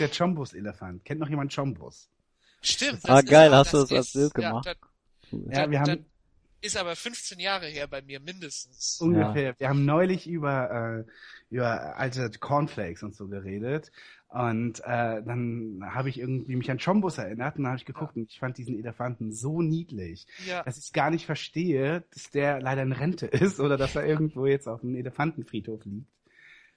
ist der Chombus-Elefant. Kennt noch jemand Chombus? Stimmt. Ah, geil, ist, hast du das ist- als Bild ja, gemacht? das- Ja, das- wir das haben ist aber 15 Jahre her bei mir mindestens. ungefähr, wir haben neulich über, äh, über alte Cornflakes und so geredet. Und äh, dann habe ich irgendwie mich an Chombus erinnert und dann habe ich geguckt und ich fand diesen Elefanten so niedlich, Ja. dass ich gar nicht verstehe, dass der leider in Rente ist oder dass er irgendwo jetzt auf einem Elefantenfriedhof liegt.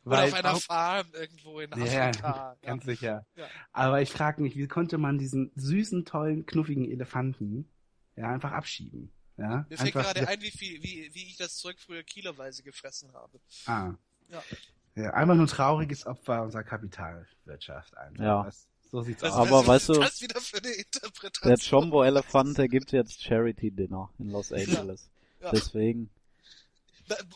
Oder auf einer auch- Farm irgendwo in Ja, Afrika. Ja, ganz sicher. Ja. Aber ich frage mich, wie konnte man diesen süßen, tollen, knuffigen Elefanten ja einfach abschieben? Ja, Mir fällt einfach, gerade ein, wie viel, wie, wie ich das Zeug früher kiloweise gefressen habe. Ah. Ja. Ja, einfach nur ein trauriges Opfer unserer Kapitalwirtschaft. Einfach. Ja. Das, so sieht's aus. Aber weißt du, das wieder für eine Interpretation? Der Chombo-Elefant, der gibt jetzt Charity-Dinner in Los Angeles. Ja. Deswegen.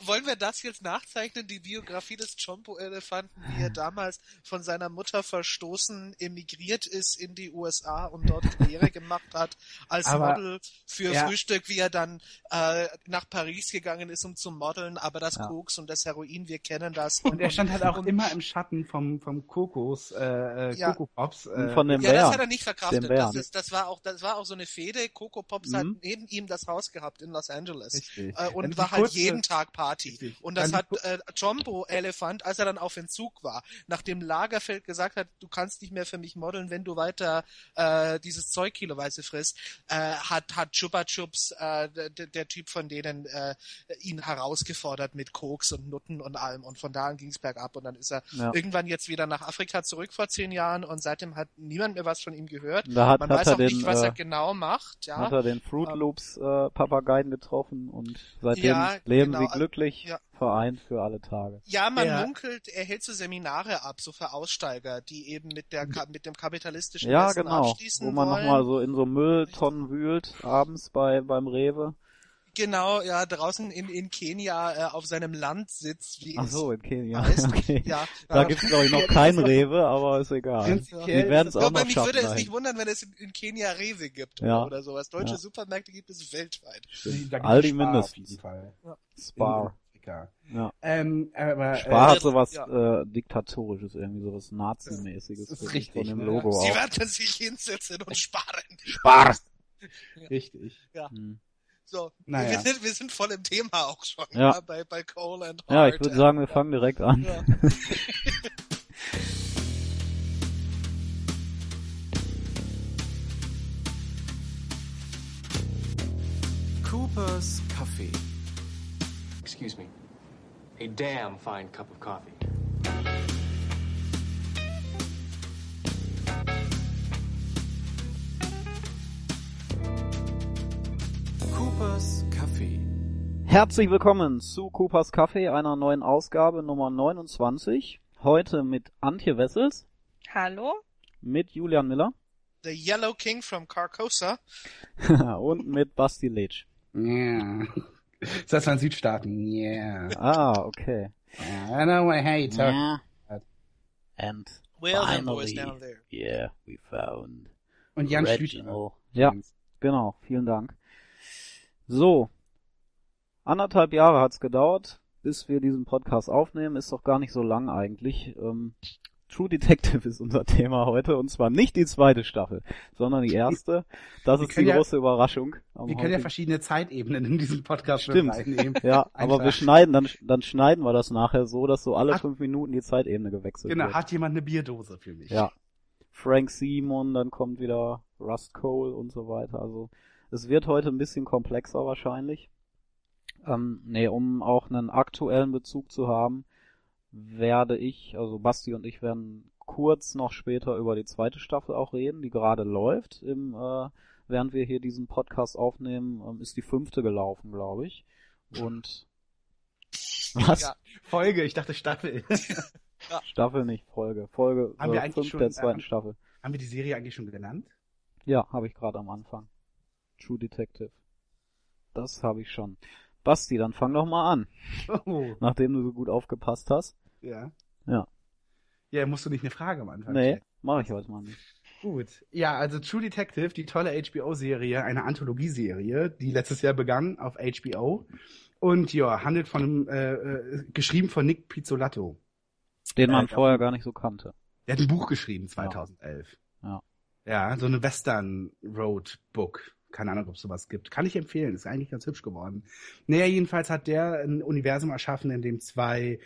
Wollen wir das jetzt nachzeichnen, die Biografie des Chompo-Elefanten, wie er damals von seiner Mutter verstoßen emigriert ist in die USA und dort Karriere gemacht hat als Aber- Model für ja. Frühstück, wie er dann äh, nach Paris gegangen ist, um zu modeln, aber das Ja. Koks und das Heroin, wir kennen das. Und er stand halt auch und- immer im Schatten vom, vom Kokos, äh, äh, Ja. Coco Pops. Und Äh, von dem Ja, das Bären. hat er nicht verkraftet. Das, ist, das war auch, das war auch so eine Fehde. Coco Pops Mhm. hat neben ihm das Haus gehabt in Los Angeles. Richtig. Äh, und war halt jeden Tag Party. Richtig. Und das Dann hat äh, Jumbo Elephant, als er dann auf Entzug war, nachdem Lagerfeld gesagt hat, du kannst nicht mehr für mich modeln, wenn du weiter äh, dieses Zeug kiloweise frisst, äh, hat hat Chupa Chups, äh, der, der Typ von denen, äh, ihn herausgefordert mit Koks und Nutten und allem. Und von da an ging es bergab. Und dann ist er Ja. irgendwann jetzt wieder nach Afrika zurück vor zehn Jahren und seitdem hat niemand mehr was von ihm gehört. Da hat, Man hat weiß auch den, nicht, was äh, er genau macht. Ja. hat er den Fruit Ähm, Loops äh, Papageien getroffen und seitdem Ja, leben genau. Sie glücklich Ja. vereint für alle Tage. Ja, man Ja. munkelt, er hält so Seminare ab, so für Aussteiger, die eben mit der Ka- mit dem kapitalistischen Ja, Essen genau. abschließen Wo man nochmal so in so Mülltonnen wühlt, abends bei beim Rewe. Genau, ja, draußen in, in Kenia äh, auf seinem Land sitzt, wie Ach so, in Kenia. heißt. Okay. Ja, Da äh, gibt's glaube ich noch kein Rewe, aber ist egal. Die werden es auch noch mich schaffen. würde es nicht wundern, wenn es in, in Kenia Rewe gibt Ja. oder, sowas. Deutsche Ja. Supermärkte gibt es weltweit. Aldi Spar mindestens. Auf jeden Fall. Spar. In Afrika. Ja. Ähm, aber, Spar äh, hat sowas ja. äh, diktatorisches, irgendwie sowas Nazi-mäßiges Das ist finde ich, richtig, von dem ne? Logo Sie auch. werden sich hinsetzen und sparen. Spar! Richtig. Hm. So, Naja. wir, sind, wir sind voll im Thema auch schon Ja. ja. bei, bei Cole and Ja, Hart. ich würde sagen, wir fangen direkt an. Ja. Cooper's Coffee. Excuse me. A damn fine cup of coffee. Cooper's Coffee. Herzlich willkommen zu Coopers Kaffee, einer neuen Ausgabe Nummer 29. Heute mit Antje Wessels, Hallo? mit Julian Miller The Yellow King from Carcosa. und mit Basti Leitch. Yeah. Das waren Südstaaten. Yeah. Ah, okay. yeah. I know I hate talk. Yeah. And Well, finally, down there. yeah, we found Und Jan Schlüter. Reginald. Ja, genau, vielen Dank. So, anderthalb Jahre hat's gedauert, bis wir diesen Podcast aufnehmen. Ist doch gar nicht so lang eigentlich. Ähm, True Detective ist unser Thema heute und zwar nicht die zweite Staffel, sondern die erste. Das Wir ist die ja- große Überraschung. Wir können ja heutigen- verschiedene Zeitebenen in diesem Podcast Stimmt. reinnehmen. ja, aber wir Einfach. schneiden, dann, dann schneiden wir das nachher so, dass so alle Ach. fünf Minuten die Zeitebene gewechselt Genau, wird. hat jemand eine Bierdose für mich? Ja. Frank Simon, dann kommt wieder Rust Cole und so weiter. Also es wird heute ein bisschen komplexer wahrscheinlich. Ähm, nee, um auch einen aktuellen Bezug zu haben, werde ich, also Basti und ich werden kurz noch später über die zweite Staffel auch reden, die gerade läuft. Im, äh, während wir hier diesen Podcast aufnehmen, ähm, ist die fünfte gelaufen, glaube ich. Und was? Ja. Folge, ich dachte Staffel. Staffel nicht, Folge. Folge Haben wir äh, eigentlich fünf schon, der zweiten äh, Staffel. Haben wir die Serie eigentlich schon genannt? Ja, habe ich gerade am Anfang. True Detective. Das habe ich schon. Basti, dann fang doch mal an, Oh, nachdem du so gut aufgepasst hast. ja. Ja. Ja, musst du nicht eine Frage am Anfang Nee, mache ich heute mal nicht. Gut. Ja, also True Detective, die tolle HBO-Serie, eine Anthologieserie, die letztes Jahr begann auf HBO. Und ja, handelt von einem, äh, äh, geschrieben von Nick Pizzolatto. Den man Äh, vorher gar nicht so kannte. Der hat ein Buch geschrieben, 2011. Ja. Ja, so eine Western Road Book. Keine Ahnung, ob es sowas gibt. Kann ich empfehlen. Ist eigentlich ganz hübsch geworden. Naja, jedenfalls hat der ein Universum erschaffen, in dem zwei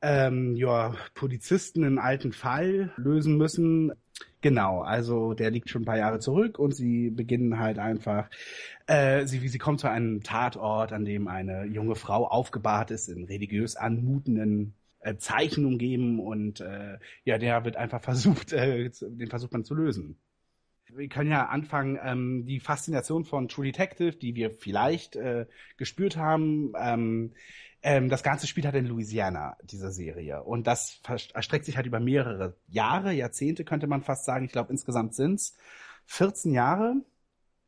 ähm, ja, Polizisten einen alten Fall lösen müssen. Genau, also der liegt schon ein paar Jahre zurück und sie beginnen halt einfach, äh, sie, sie kommt zu einem Tatort, an dem eine junge Frau aufgebahrt ist in religiös anmutenden äh, Zeichen umgeben und äh, ja, der wird einfach versucht, äh, den versucht man zu lösen. Wir können ja anfangen, ähm, die Faszination von True Detective, die wir vielleicht äh, gespürt haben, ähm, ähm, das Ganze spielt halt in Louisiana, diese Serie. Und das erstreckt sich halt über mehrere Jahre, Jahrzehnte könnte man fast sagen. Ich glaube, insgesamt sind's 14 Jahre.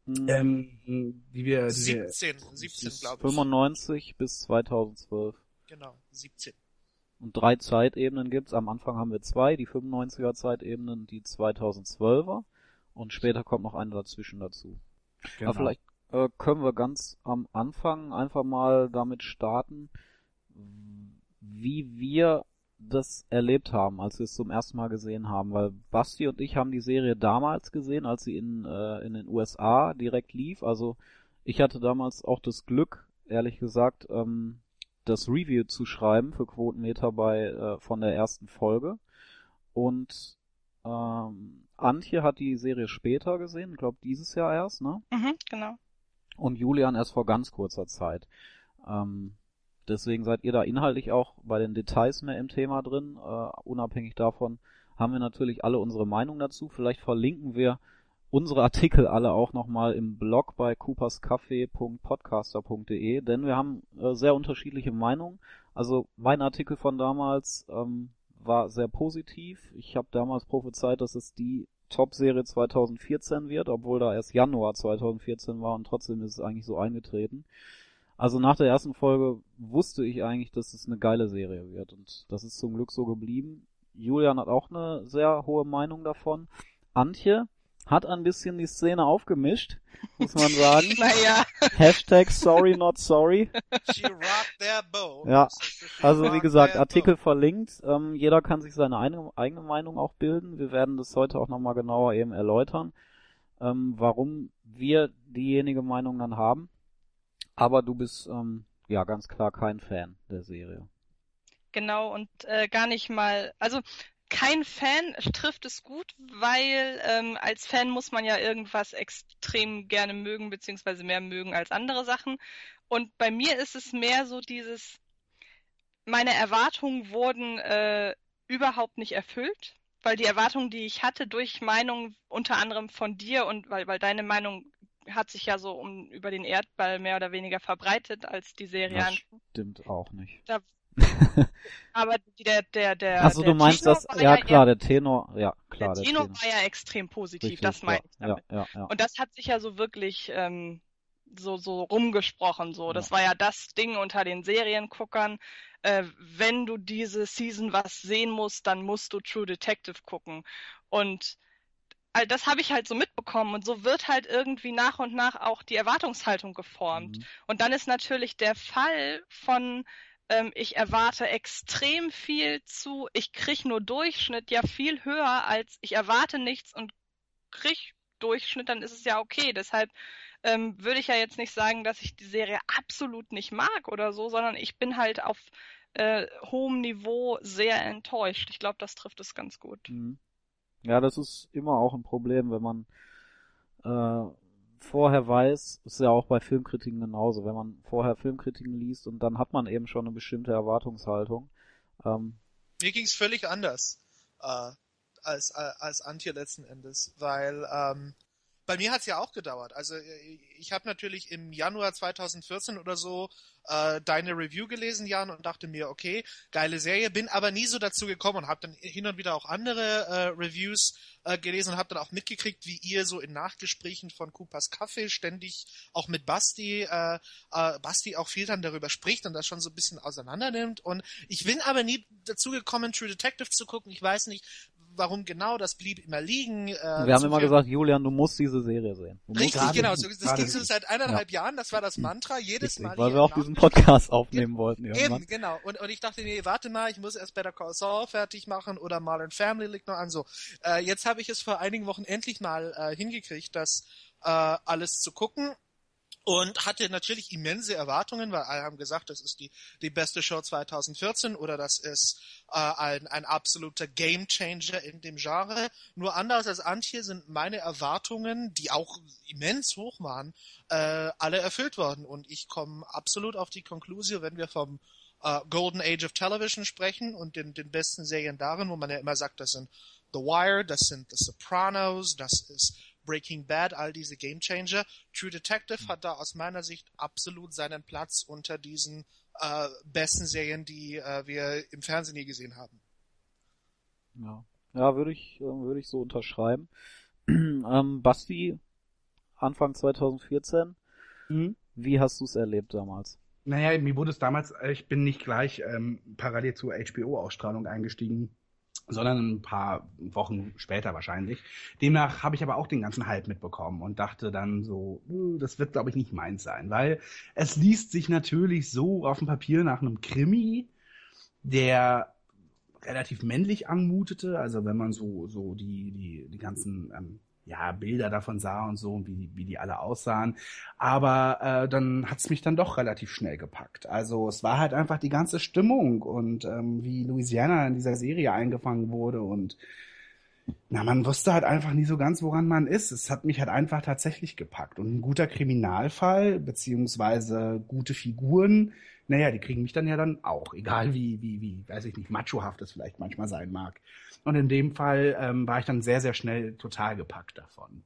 Mhm. Ähm, die wir, die 17, 17 glaube ich. 95 bis 2012. Genau, 17. Und drei Zeitebenen gibt's. Am Anfang haben wir zwei, die 95er Zeitebenen, die 2012er. Und später kommt noch eine dazwischen dazu. genau. Aber vielleicht äh, können wir ganz am Anfang einfach mal damit starten, wie wir das erlebt haben, als wir es zum ersten Mal gesehen haben, weil Basti und ich haben die Serie damals gesehen, als sie in, äh, in den USA direkt lief. Also ich hatte damals auch das Glück, ehrlich gesagt, ähm, das Review zu schreiben für Quotenmeter bei äh, von der ersten Folge. Und ähm, Antje hat die Serie später gesehen, ich glaube dieses Jahr erst, ne? Mhm, genau. Und Julian erst vor ganz kurzer Zeit. Ähm, deswegen seid ihr da inhaltlich auch bei den Details mehr im Thema drin. Äh, unabhängig davon haben wir natürlich alle unsere Meinung dazu. Vielleicht verlinken wir unsere Artikel alle auch nochmal im Blog bei cooperscafé.podcaster.de, denn wir haben äh, sehr unterschiedliche Meinungen. Also mein Artikel von damals ähm, war sehr positiv. Ich habe damals prophezeit, dass es die Top-Serie 2014 wird, obwohl da erst Januar 2014 war und trotzdem ist es eigentlich so eingetreten. Also nach der ersten Folge wusste ich eigentlich, dass es eine geile Serie wird und das ist zum Glück so geblieben. Julian hat auch eine sehr hohe Meinung davon. Antje hat ein bisschen die Szene aufgemischt, muss man sagen. Naja, Hashtag sorry not sorry. She their boat. Ja, Also wie gesagt, Artikel verlinkt. Ähm, jeder kann sich seine eigene, eigene Meinung auch bilden. Wir werden das heute auch nochmal genauer eben erläutern, ähm, warum wir diejenige Meinung dann haben. Aber du bist ähm, ja ganz klar kein Fan der Serie. genau und äh, gar nicht mal, also kein Fan trifft es gut, weil ähm, als Fan muss man ja irgendwas extrem gerne mögen, beziehungsweise mehr mögen als andere Sachen. Und bei mir ist es mehr so dieses, meine Erwartungen wurden äh, überhaupt nicht erfüllt, weil die Erwartungen, die ich hatte durch Meinung unter anderem von dir und weil, weil deine Meinung hat sich ja so um über den Erdball mehr oder weniger verbreitet, als die Serie Das stimmt auch nicht. Aber der, der, der, Achso, der du meinst Tenor das, ja eher- klar, der Tenor, ja klar, der Tenor war ja extrem positiv, Richtig, das meine ich ja, damit. ja, ja, ja. Und das hat sich ja so wirklich ähm, so, so rumgesprochen. So. Das Ja. war ja das Ding unter den Serienguckern. Äh, wenn du diese Season was sehen musst, dann musst du True Detective gucken. Und all das habe ich halt so mitbekommen. Und so wird halt irgendwie nach und nach auch die Erwartungshaltung geformt. Mhm. Und dann ist natürlich der Fall von ähm, ich erwarte extrem viel zu, ich krieg nur Durchschnitt ja viel höher als ich erwarte nichts und krieg Durchschnitt, dann ist es ja okay. Deshalb ähm, würde ich ja jetzt nicht sagen, dass ich die Serie absolut nicht mag oder so, sondern ich bin halt auf äh, hohem Niveau sehr enttäuscht. Ich glaube, das trifft es ganz gut. Mhm. Ja, das ist immer auch ein Problem, wenn man äh, vorher weiß, ist ja auch bei Filmkritiken genauso, wenn man vorher Filmkritiken liest und dann hat man eben schon eine bestimmte Erwartungshaltung. Ähm, Mir ging's völlig anders äh, als, äh, als Antje letzten Endes, weil ähm, bei mir hat's ja auch gedauert. Also äh, ich habe natürlich im Januar 2014 oder so äh, deine Review gelesen, Jan, und dachte mir, okay, geile Serie, bin aber nie so dazu gekommen und habe dann hin und wieder auch andere äh, Reviews äh, gelesen und habe dann auch mitgekriegt, wie ihr so in Nachgesprächen von Coopers Kaffee ständig auch mit Basti, äh, äh, Basti auch viel dann darüber spricht und das schon so ein bisschen auseinander nimmt. Und ich bin aber nie dazu gekommen, True Detective zu gucken. Ich weiß nicht, warum genau, das blieb immer liegen. Äh, Wir haben immer gesagt, Julian, du musst diese Serie sehen. Du Richtig, genau. So, das ging so seit eineinhalb Jahren, das war das Mantra, jedes Richtig, Mal. weil wir auch diesen Podcast aufnehmen wollten irgendwann. Eben, genau. Und, und ich dachte, nee, warte mal, ich muss erst Better Call Saul fertig machen oder Modern Family liegt noch an. So, äh, jetzt habe ich es vor einigen Wochen endlich mal äh, hingekriegt, das äh, alles zu gucken. Und hatte natürlich immense Erwartungen, weil alle haben gesagt, das ist die, die beste Show 2014 oder das ist äh, ein, ein absoluter Gamechanger in dem Genre. Nur anders als Antje sind meine Erwartungen, die auch immens hoch waren, äh, alle erfüllt worden. Und ich komme absolut auf die Konklusion, wenn wir vom äh, Golden Age of Television sprechen und den, den besten Serien darin, wo man ja immer sagt, das sind The Wire, das sind The Sopranos, das ist Breaking Bad, all diese Gamechanger. True Detective hat da aus meiner Sicht absolut seinen Platz unter diesen äh, besten Serien, die äh, wir im Fernsehen nie gesehen haben. Ja, ja würde ich, äh, würde ich so unterschreiben. ähm, Basti, Anfang 2014, Mhm. wie hast du es erlebt damals? Naja, mir wurde es damals, ich bin nicht gleich ähm, parallel zur HBO-Ausstrahlung eingestiegen, sondern ein paar Wochen später wahrscheinlich. Demnach habe ich aber auch den ganzen Hype mitbekommen und dachte dann so, "Uh, das wird glaube ich nicht meins sein, weil es liest sich natürlich so auf dem Papier nach einem Krimi, der relativ männlich anmutete, also wenn man so so die die die ganzen ähm, ja Bilder davon sah und so wie wie die alle aussahen, aber äh, dann hat's mich dann doch relativ schnell gepackt. Also es war halt einfach die ganze Stimmung und ähm, wie Louisiana in dieser Serie eingefangen wurde und na, man wusste halt einfach nie so ganz, woran man ist. Es hat mich halt einfach tatsächlich gepackt. Und ein guter Kriminalfall, beziehungsweise gute Figuren, naja, die kriegen mich dann ja dann auch. Egal wie, wie, wie, weiß ich nicht, machohaft es vielleicht manchmal sein mag. Und in dem Fall ähm, war ich dann sehr, sehr schnell total gepackt davon.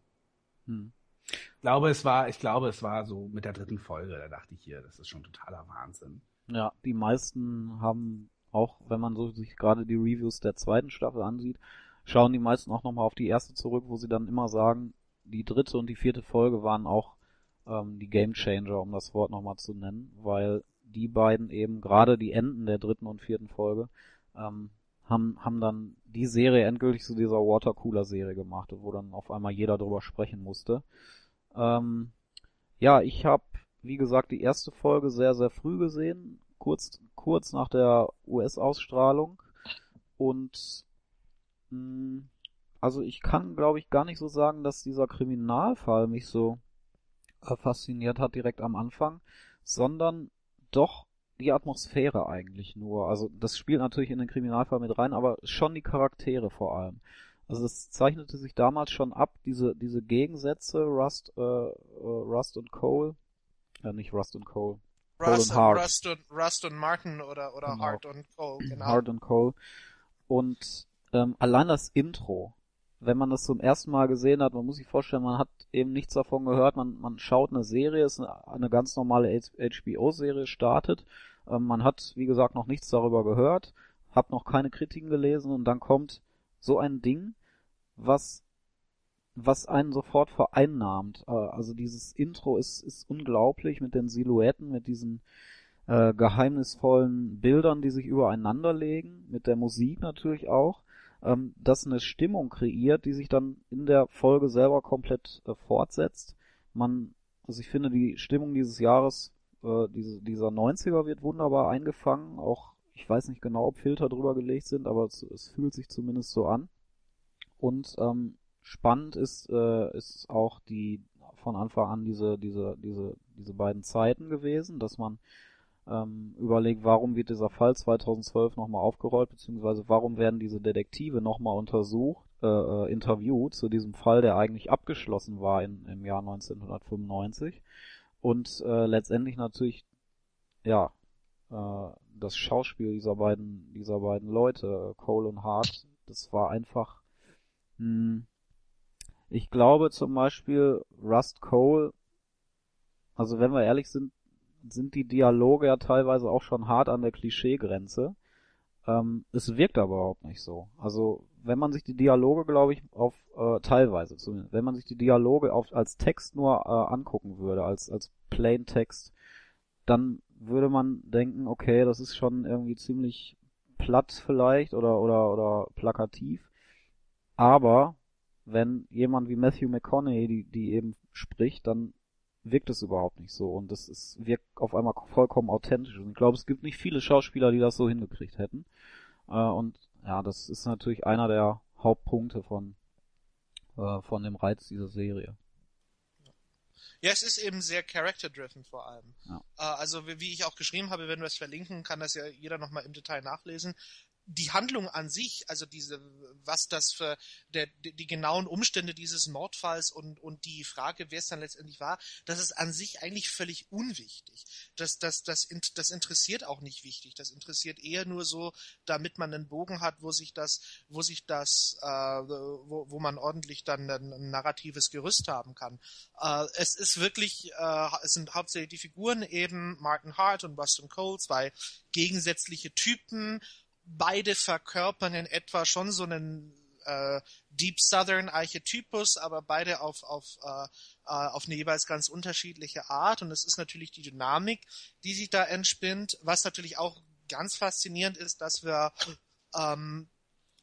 Hm. Ich glaube, es war, ich glaube, es war so mit der dritten Folge, da dachte ich hier, das ist schon totaler Wahnsinn. Ja, die meisten haben auch, wenn man so sich gerade die Reviews der zweiten Staffel ansieht, schauen die meisten auch nochmal auf die erste zurück, wo sie dann immer sagen, die dritte und die vierte Folge waren auch ähm, die Game Changer, um das Wort nochmal zu nennen, weil die beiden eben gerade die Enden der dritten und vierten Folge ähm, haben, haben dann die Serie endgültig zu dieser Watercooler-Serie gemacht, wo dann auf einmal jeder drüber sprechen musste. Ähm, ja, ich habe, wie gesagt, die erste Folge sehr, sehr früh gesehen, kurz, kurz nach der US-Ausstrahlung. Und also ich kann, glaube ich, gar nicht so sagen, dass dieser Kriminalfall mich so äh, fasziniert hat direkt am Anfang, sondern doch die Atmosphäre eigentlich nur. Also das spielt natürlich in den Kriminalfall mit rein, aber schon die Charaktere vor allem. Also es zeichnete sich damals schon ab, diese, diese Gegensätze, Rust, äh, äh, Rust und Cole, äh, nicht Rust und Cole, Cole Rust, und Hart. Rust, und, Rust und Martin oder, oder Genau. Hart und Cole, genau. Hard and Cole. Und ähm, allein das Intro, wenn man das zum ersten Mal gesehen hat, man muss sich vorstellen, man hat eben nichts davon gehört, man, man schaut eine Serie, ist eine, eine ganz normale HBO-Serie, startet, ähm, man hat, wie gesagt, noch nichts darüber gehört, hat noch keine Kritiken gelesen und dann kommt so ein Ding, was was einen sofort vereinnahmt. Äh, Also dieses Intro ist, ist unglaublich mit den Silhouetten, mit diesen äh, geheimnisvollen Bildern, die sich übereinander legen, mit der Musik natürlich auch, ähm, das eine Stimmung kreiert, die sich dann in der Folge selber komplett äh, fortsetzt. Man, also ich finde die Stimmung dieses Jahres, äh, diese, dieser 90er wird wunderbar eingefangen, auch ich weiß nicht genau, ob Filter drüber gelegt sind, aber es, es fühlt sich zumindest so an. Und ähm, spannend ist, äh, ist auch die von Anfang an diese, diese, diese, diese beiden Zeiten gewesen, dass man ähm, überlegt, warum wird dieser Fall 2012 nochmal aufgerollt, beziehungsweise warum werden diese Detektive nochmal untersucht, äh, äh, interviewt zu diesem Fall, der eigentlich abgeschlossen war in, im Jahr 1995. Und äh, letztendlich natürlich, ja, äh, das Schauspiel dieser beiden, dieser beiden Leute, Cole und Hart, das war einfach, mh, ich glaube zum Beispiel Rust Cole, also wenn wir ehrlich sind, sind die Dialoge ja teilweise auch schon hart an der Klischeegrenze. Ähm, es wirkt aber überhaupt nicht so. Also wenn man sich die Dialoge, glaube ich, auf äh, teilweise zumindest, wenn man sich die Dialoge auf, als Text nur äh, angucken würde, als als Plain Text, dann würde man denken, okay, das ist schon irgendwie ziemlich platt vielleicht oder oder oder plakativ. aber wenn jemand wie Matthew McConaughey die, die eben spricht, dann wirkt es überhaupt nicht so und das ist, wirkt auf einmal vollkommen authentisch. Und ich glaube, es gibt nicht viele Schauspieler, die das so hingekriegt hätten. Äh, und ja, das ist natürlich einer der Hauptpunkte von, äh, von dem Reiz dieser Serie. Ja, es ist eben sehr character-driven vor allem. Ja. Äh, also wie, wie ich auch geschrieben habe, wenn wir es verlinken, kann das ja jeder nochmal im Detail nachlesen die Handlung an sich, also diese, was das für der, die, die genauen Umstände dieses Mordfalls und, und die Frage, wer es dann letztendlich war, das ist an sich eigentlich völlig unwichtig. Das, das, das, das interessiert auch nicht wichtig. Das interessiert eher nur so, damit man einen Bogen hat, wo sich das, wo sich das, äh, wo, wo man ordentlich dann ein, ein narratives Gerüst haben kann. Äh, es ist wirklich, äh, es sind hauptsächlich die Figuren eben Martin Hart und Boston Cole, zwei gegensätzliche Typen, beide verkörpern in etwa schon so einen äh, Deep Southern Archetypus, aber beide auf, auf, äh, äh, auf eine jeweils ganz unterschiedliche Art. Und es ist natürlich die Dynamik, die sich da entspinnt. Was natürlich auch ganz faszinierend ist, dass wir ähm,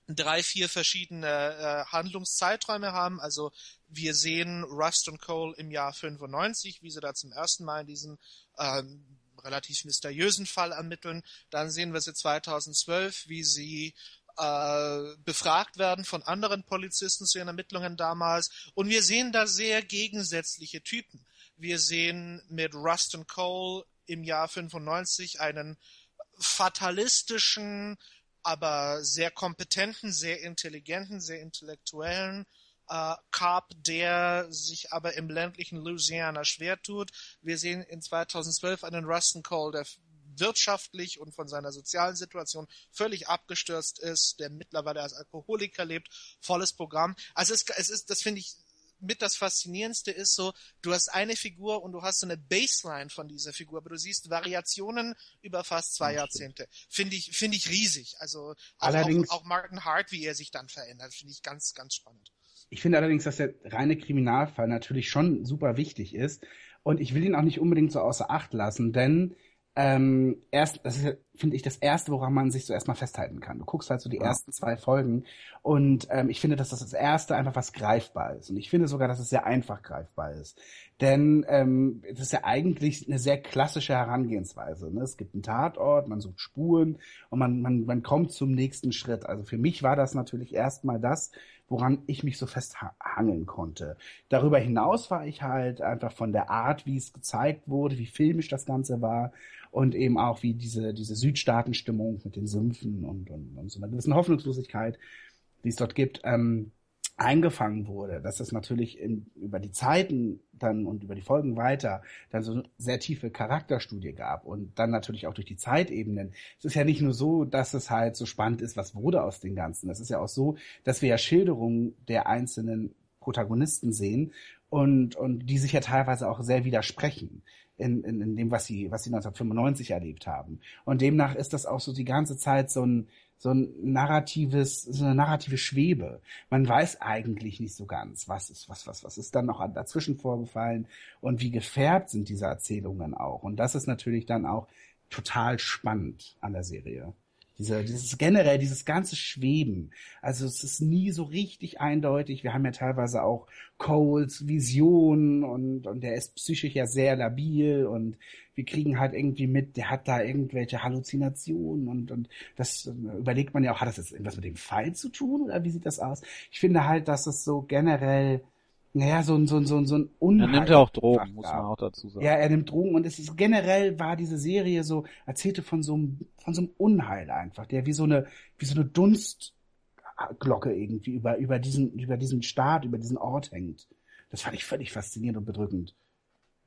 drei, vier verschiedene äh, Handlungszeiträume haben. Also wir sehen Rust und Cole im Jahr 95, wie sie da zum ersten Mal in diesen ähm, relativ mysteriösen Fall ermitteln. Dann sehen wir sie 2012, wie sie äh, befragt werden von anderen Polizisten zu ihren Ermittlungen damals. Und wir sehen da sehr gegensätzliche Typen. Wir sehen mit Rustin Cole im Jahr 95 einen fatalistischen, aber sehr kompetenten, sehr intelligenten, sehr intellektuellen äh, Carp, der sich aber im ländlichen Louisiana schwer tut. Wir sehen in 2012 einen Rustin Cole, der wirtschaftlich und von seiner sozialen Situation völlig abgestürzt ist, der mittlerweile als Alkoholiker lebt, volles Programm. Also es, es ist, das finde ich mit das Faszinierendste ist so, du hast eine Figur und du hast so eine Baseline von dieser Figur, aber du siehst Variationen über fast zwei Jahrzehnte. Finde ich, finde ich riesig. Also auch, Allerdings, auch, auch Martin Hart, wie er sich dann verändert, finde ich ganz, ganz spannend. Ich finde allerdings, dass der reine Kriminalfall natürlich schon super wichtig ist. Und ich will ihn auch nicht unbedingt so außer Acht lassen, denn ähm, erst, das ist, finde ich, das erste, woran man sich so erstmal festhalten kann. Du guckst halt so die ja. ersten zwei Folgen und ähm, ich finde, dass das das erste einfach was greifbar ist. Und ich finde sogar, dass es sehr einfach greifbar ist. Denn ähm, das ist ja eigentlich eine sehr klassische Herangehensweise. Ne? Es gibt einen Tatort, man sucht Spuren und man, man, man kommt zum nächsten Schritt. Also für mich war das natürlich erstmal das, woran ich mich so festhangeln konnte. Darüber hinaus war ich halt einfach von der Art, wie es gezeigt wurde, wie filmisch das Ganze war und eben auch wie diese, diese Südstaatenstimmung mit den Sümpfen und, und, und so einer gewissen Hoffnungslosigkeit, die es dort gibt, ähm, eingefangen wurde, dass es natürlich in, über die Zeiten dann und über die Folgen weiter dann so eine sehr tiefe Charakterstudie gab und dann natürlich auch durch die Zeitebenen. Es ist ja nicht nur so, dass es halt so spannend ist, was wurde aus den Ganzen. Es ist ja auch so, dass wir ja Schilderungen der einzelnen Protagonisten sehen und, und die sich ja teilweise auch sehr widersprechen in, in, in dem, was sie, was sie 1995 erlebt haben. Und demnach ist das auch so die ganze Zeit so ein, so ein narratives, so eine narrative Schwebe. Man weiß eigentlich nicht so ganz, was ist, was, was, was ist dann noch dazwischen vorgefallen und wie gefärbt sind diese Erzählungen auch. Und das ist natürlich dann auch total spannend an der Serie. Diese, dieses generell, dieses ganze Schweben. Also es ist nie so richtig eindeutig. Wir haben ja teilweise auch Coles Visionen und, und der ist psychisch ja sehr labil und wir kriegen halt irgendwie mit, der hat da irgendwelche Halluzinationen und, und das überlegt man ja auch, hat das jetzt irgendwas mit dem Fall zu tun oder wie sieht das aus? Ich finde halt, dass es so generell naja, so ein, so ein, so ein, so ein Unheil. Er nimmt ja auch Drogen, muss man auch dazu sagen. Ja, er nimmt Drogen und es ist generell war diese Serie so, erzählte von so einem, von so einem Unheil einfach, der wie so eine, wie so eine Dunstglocke irgendwie über, über diesen, über diesen Staat, über diesen Ort hängt. Das fand ich völlig faszinierend und bedrückend.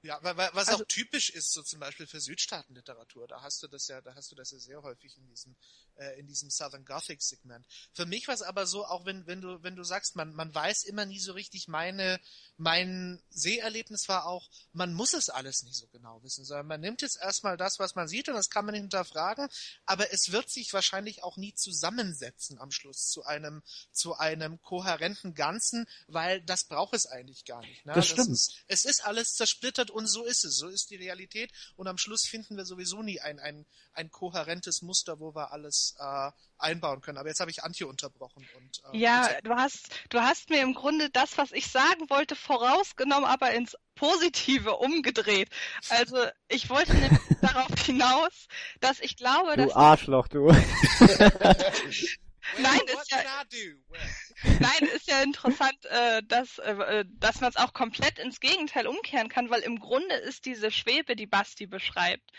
Ja, was also, auch typisch ist, so zum Beispiel für Südstaatenliteratur, da hast du das ja, da hast du das ja sehr häufig in diesem, äh, in diesem Southern Gothic Segment. Für mich war es aber so, auch wenn, wenn du, wenn du sagst, man, man weiß immer nie so richtig, meine, mein Seherlebnis war auch, man muss es alles nicht so genau wissen, sondern man nimmt jetzt erstmal das, was man sieht und das kann man hinterfragen, aber es wird sich wahrscheinlich auch nie zusammensetzen am Schluss zu einem, zu einem kohärenten Ganzen, weil das braucht es eigentlich gar nicht. Ne? Das, das stimmt. Ist, es ist alles zersplittert und so ist es, so ist die Realität und am Schluss finden wir sowieso nie ein, ein, ein kohärentes Muster, wo wir alles äh, einbauen können. Aber jetzt habe ich Antje unterbrochen und äh, ja, du hast du hast mir im Grunde das, was ich sagen wollte, vorausgenommen, aber ins Positive umgedreht. Also ich wollte nämlich darauf hinaus, dass ich glaube, du dass Arschloch, du. Nein, ist ja, nein, ist ja interessant, äh, dass, äh, dass man es auch komplett ins Gegenteil umkehren kann, weil im Grunde ist diese Schwebe, die Basti beschreibt,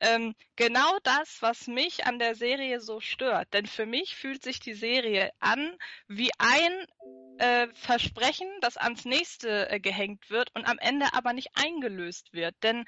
ähm, genau das, was mich an der Serie so stört. Denn für mich fühlt sich die Serie an wie ein äh, Versprechen, das ans nächste äh, gehängt wird und am Ende aber nicht eingelöst wird. Denn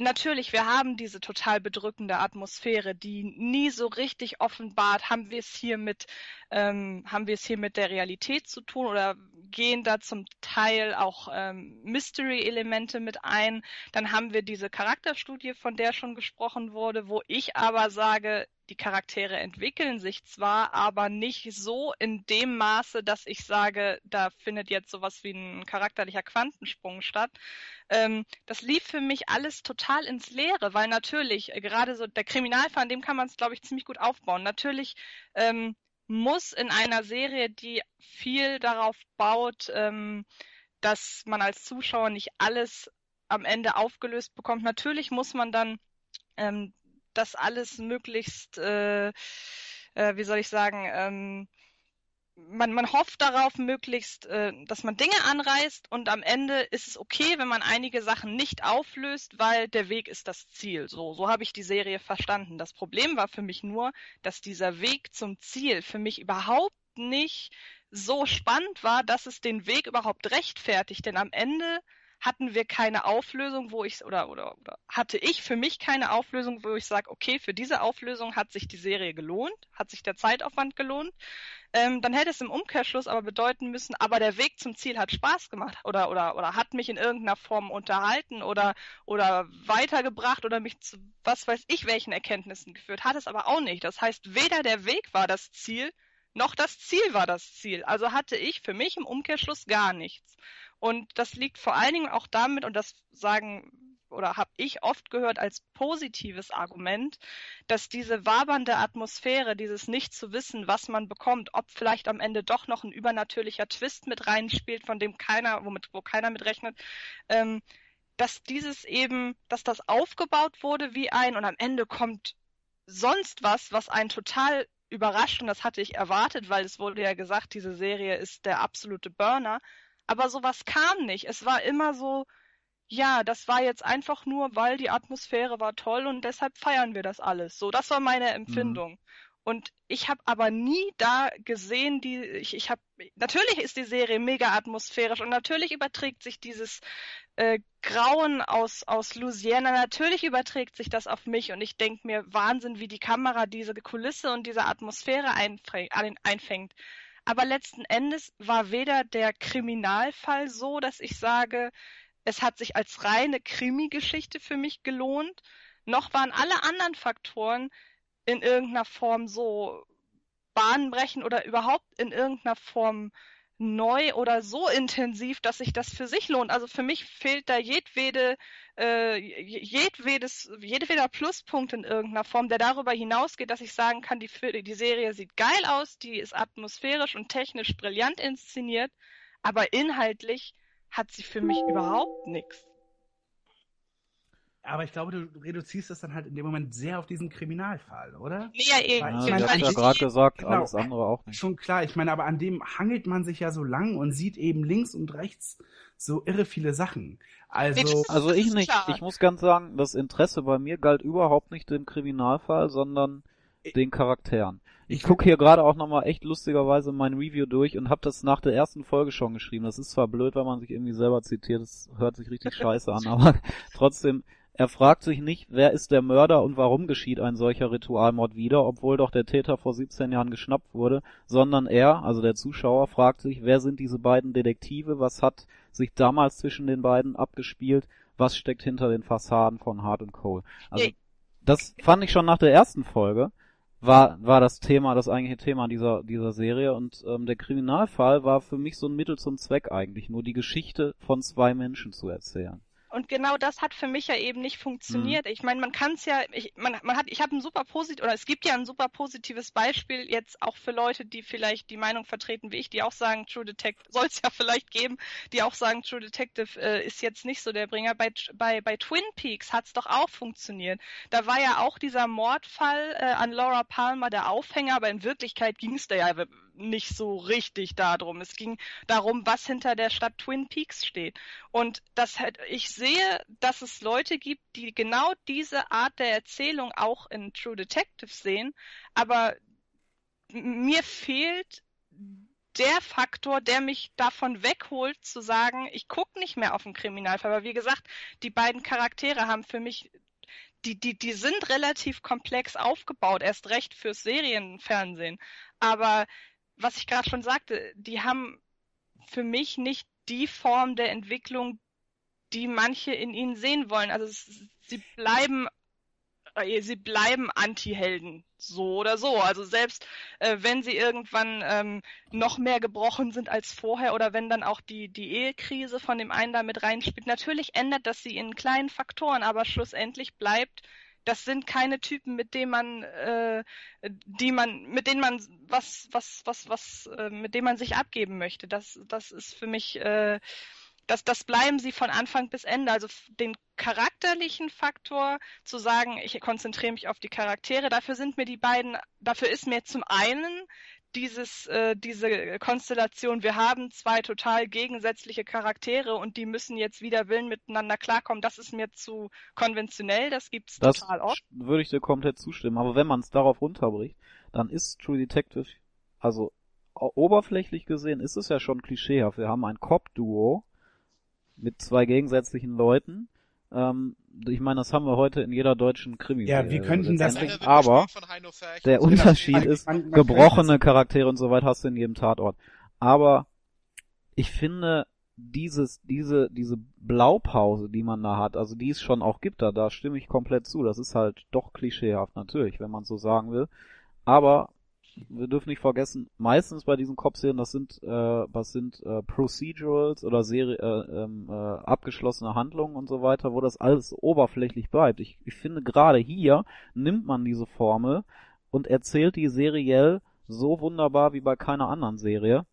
natürlich, wir haben diese total bedrückende Atmosphäre, die nie so richtig offenbart, haben wir es hier mit, ähm, haben wir es hier mit der Realität zu tun oder gehen da zum Teil auch ähm, Mystery-Elemente mit ein. Dann haben wir diese Charakterstudie, von der schon gesprochen wurde, wo ich aber sage, die Charaktere entwickeln sich zwar, aber nicht so in dem Maße, dass ich sage, da findet jetzt sowas wie ein charakterlicher Quantensprung statt. Ähm, das lief für mich alles total ins Leere, weil natürlich, äh, gerade so der Kriminalfall, an dem kann man es, glaube ich, ziemlich gut aufbauen. Natürlich ähm, muss in einer Serie, die viel darauf baut, ähm, dass man als Zuschauer nicht alles am Ende aufgelöst bekommt. Natürlich muss man dann ähm, das alles möglichst, äh, äh, wie soll ich sagen, ähm, man, man hofft darauf möglichst, äh, dass man Dinge anreißt und am Ende ist es okay, wenn man einige Sachen nicht auflöst, weil der Weg ist das Ziel. So, so habe ich die Serie verstanden. Das Problem war für mich nur, dass dieser Weg zum Ziel für mich überhaupt nicht so spannend war, dass es den Weg überhaupt rechtfertigt. Denn am Ende hatten wir keine Auflösung, wo ich oder oder oder hatte ich für mich keine Auflösung, wo ich sage, okay, für diese Auflösung hat sich die Serie gelohnt, hat sich der Zeitaufwand gelohnt. Ähm, dann hätte es im Umkehrschluss aber bedeuten müssen, aber der Weg zum Ziel hat Spaß gemacht oder oder oder hat mich in irgendeiner Form unterhalten oder oder weitergebracht oder mich zu was weiß ich welchen Erkenntnissen geführt, hat es aber auch nicht. Das heißt, weder der Weg war das Ziel, noch das Ziel war das Ziel. Also hatte ich für mich im Umkehrschluss gar nichts. Und das liegt vor allen Dingen auch damit, und das sagen oder habe ich oft gehört als positives Argument, dass diese wabernde Atmosphäre, dieses nicht zu wissen, was man bekommt, ob vielleicht am Ende doch noch ein übernatürlicher Twist mit reinspielt, von dem keiner, womit, wo keiner mit rechnet, ähm, dass dieses eben, dass das aufgebaut wurde wie ein und am Ende kommt sonst was, was einen total überrascht und das hatte ich erwartet, weil es wurde ja gesagt, diese Serie ist der absolute Burner. Aber sowas kam nicht. Es war immer so, ja, das war jetzt einfach nur, weil die Atmosphäre war toll und deshalb feiern wir das alles. So, das war meine Empfindung. Mhm. Und ich habe aber nie da gesehen, die ich, ich habe natürlich ist die Serie mega atmosphärisch und natürlich überträgt sich dieses äh, Grauen aus aus Louisiana, natürlich überträgt sich das auf mich und ich denke mir Wahnsinn, wie die Kamera diese Kulisse und diese Atmosphäre einfängt. Aber letzten Endes war weder der Kriminalfall so, dass ich sage, es hat sich als reine Krimi-Geschichte für mich gelohnt, noch waren alle anderen Faktoren in irgendeiner Form so bahnbrechend oder überhaupt in irgendeiner Form neu oder so intensiv, dass sich das für sich lohnt. Also für mich fehlt da jedwede, äh, jedwedes, jedweder Pluspunkt in irgendeiner Form, der darüber hinausgeht, dass ich sagen kann, die, die Serie sieht geil aus, die ist atmosphärisch und technisch brillant inszeniert, aber inhaltlich hat sie für mich überhaupt nichts. Aber ich glaube, du reduzierst das dann halt in dem Moment sehr auf diesen Kriminalfall, oder? Ja, eben. Ja, ich meine, ja gerade gesagt, genau, alles andere auch nicht. Schon klar, ich meine, aber an dem hangelt man sich ja so lang und sieht eben links und rechts so irre viele Sachen. Also, also ich nicht. Ich muss ganz sagen, das Interesse bei mir galt überhaupt nicht dem Kriminalfall, sondern den Charakteren. Ich gucke hier gerade auch nochmal echt lustigerweise mein Review durch und habe das nach der ersten Folge schon geschrieben. Das ist zwar blöd, weil man sich irgendwie selber zitiert, das hört sich richtig scheiße an, aber trotzdem, er fragt sich nicht, wer ist der Mörder und warum geschieht ein solcher Ritualmord wieder, obwohl doch der Täter vor 17 Jahren geschnappt wurde, sondern er, also der Zuschauer, fragt sich, wer sind diese beiden Detektive, was hat sich damals zwischen den beiden abgespielt, was steckt hinter den Fassaden von Hart und Cole. Also das fand ich schon nach der ersten Folge war, war das Thema, das eigentliche Thema dieser, dieser Serie. Und ähm, der Kriminalfall war für mich so ein Mittel zum Zweck eigentlich, nur die Geschichte von zwei Menschen zu erzählen. Und genau das hat für mich ja eben nicht funktioniert. Mhm. Ich meine, man kann es ja, ich, man, man hat, ich habe ein super positiv oder es gibt ja ein super positives Beispiel jetzt auch für Leute, die vielleicht die Meinung vertreten wie ich, die auch sagen, True Detective soll es ja vielleicht geben, die auch sagen, True Detective äh, ist jetzt nicht so der Bringer. Bei bei bei Twin Peaks hat es doch auch funktioniert. Da war ja auch dieser Mordfall äh, an Laura Palmer der Aufhänger, aber in Wirklichkeit ging es da ja nicht so richtig darum. Es ging darum, was hinter der Stadt Twin Peaks steht. Und das ich sehe, dass es Leute gibt, die genau diese Art der Erzählung auch in True Detective sehen, aber mir fehlt der Faktor, der mich davon wegholt, zu sagen, ich gucke nicht mehr auf den Kriminalfall. Aber wie gesagt, die beiden Charaktere haben für mich, die, die, die sind relativ komplex aufgebaut, erst recht fürs Serienfernsehen. Aber was ich gerade schon sagte, die haben für mich nicht die Form der Entwicklung, die manche in ihnen sehen wollen. Also sie bleiben äh, sie bleiben Anti-Helden, so oder so. Also selbst äh, wenn sie irgendwann ähm, noch mehr gebrochen sind als vorher oder wenn dann auch die, die Ehekrise von dem einen da mit reinspielt, natürlich ändert das sie in kleinen Faktoren, aber schlussendlich bleibt das sind keine Typen, mit denen man, äh, die man, mit denen man was, was, was, was, äh, mit denen man sich abgeben möchte. Das, das ist für mich, äh, das, das bleiben sie von Anfang bis Ende. Also den charakterlichen Faktor zu sagen, ich konzentriere mich auf die Charaktere, dafür sind mir die beiden, dafür ist mir zum einen dieses, äh, diese Konstellation, wir haben zwei total gegensätzliche Charaktere und die müssen jetzt wieder Willen miteinander klarkommen, das ist mir zu konventionell, das gibt's das total oft. würde ich dir komplett zustimmen, aber wenn man es darauf runterbricht, dann ist True Detective, also oberflächlich gesehen ist es ja schon klischeehaft. Wir haben ein Cop-Duo mit zwei gegensätzlichen Leuten, ähm, ich meine, das haben wir heute in jeder deutschen Krimi. Ja, wir könnten das. Aber der Unterschied ist, gebrochene Charaktere und so weiter hast du in jedem Tatort. Aber ich finde, dieses, diese, diese Blaupause, die man da hat, also die es schon auch gibt, da, da stimme ich komplett zu. Das ist halt doch klischeehaft natürlich, wenn man so sagen will. Aber wir dürfen nicht vergessen, meistens bei diesen Cop-Serien, das sind, äh, was sind äh, Procedurals oder Serie, äh, ähm, äh, abgeschlossene Handlungen und so weiter, wo das alles oberflächlich bleibt. Ich, ich finde gerade hier nimmt man diese Formel und erzählt die seriell so wunderbar wie bei keiner anderen Serie.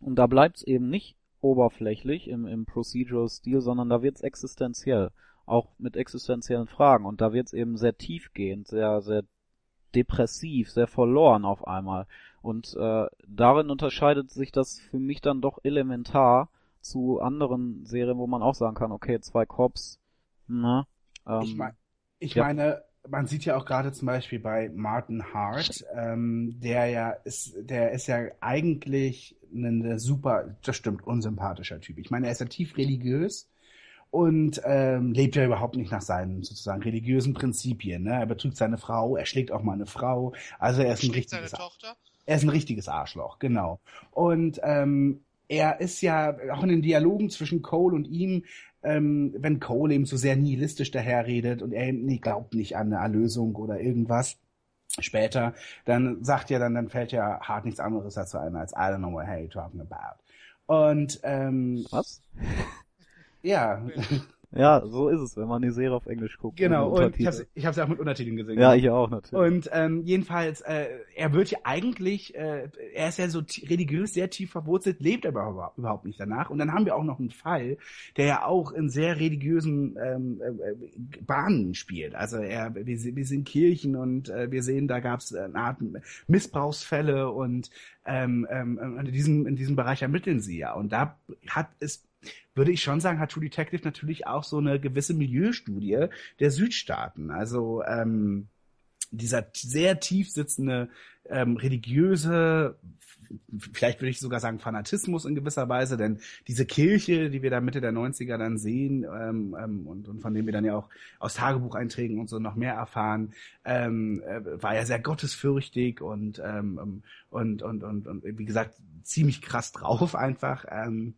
Und da bleibt's eben nicht oberflächlich im, im Procedural-Stil, sondern da wird's existenziell. Auch mit existenziellen Fragen. Und da wird's eben sehr tiefgehend, sehr, sehr depressiv, sehr verloren auf einmal. Und äh, darin unterscheidet sich das für mich dann doch elementar zu anderen Serien, wo man auch sagen kann, okay, zwei Cops, ne? Ähm, ich, mein, ich ja. meine, man sieht ja auch gerade zum Beispiel bei Martin Hart, ähm, der ja ist, der ist ja eigentlich ein super, das stimmt, unsympathischer Typ. Ich meine, er ist ja tief religiös und ähm, lebt ja überhaupt nicht nach seinen sozusagen religiösen Prinzipien. Ne? Er betrügt seine Frau, er schlägt auch mal eine Frau. Also er ist ein richtiges, er ist ein richtiges Arschloch, genau. Und ähm, er ist ja auch in den Dialogen zwischen Cole und ihm, ähm, wenn Cole eben so sehr nihilistisch daherredet und er nee, glaubt nicht an eine Erlösung oder irgendwas später, dann sagt ja dann, dann fällt ja hart nichts anderes dazu ein als I don't know what you're talking about. Und ähm, was? Ja. Ja, so ist es, wenn man die Serie auf Englisch guckt. Genau, und ich habe ich hab's ja auch mit Untertiteln gesehen. Ja, ich auch natürlich. Und ähm, jedenfalls, äh, er wird ja eigentlich, äh, er ist ja so religiös sehr tief verwurzelt, lebt aber überhaupt nicht danach. Und dann haben wir auch noch einen Fall, der ja auch in sehr religiösen ähm, äh, Bahnen spielt. Also er, wir, wir sind Kirchen und äh, wir sehen, da gab es eine Art Missbrauchsfälle und ähm, ähm, in, diesem, in diesem Bereich ermitteln sie ja. Und da hat es würde ich schon sagen, hat True Detective natürlich auch so eine gewisse Milieustudie der Südstaaten. Also ähm, dieser sehr tief sitzende ähm, religiöse, vielleicht würde ich sogar sagen Fanatismus in gewisser Weise, denn diese Kirche, die wir da Mitte der 90er dann sehen ähm, ähm, und, und von dem wir dann ja auch aus Tagebucheinträgen und so noch mehr erfahren, ähm, äh, war ja sehr gottesfürchtig und, ähm, und, und, und, und, wie gesagt, ziemlich krass drauf einfach. Ähm,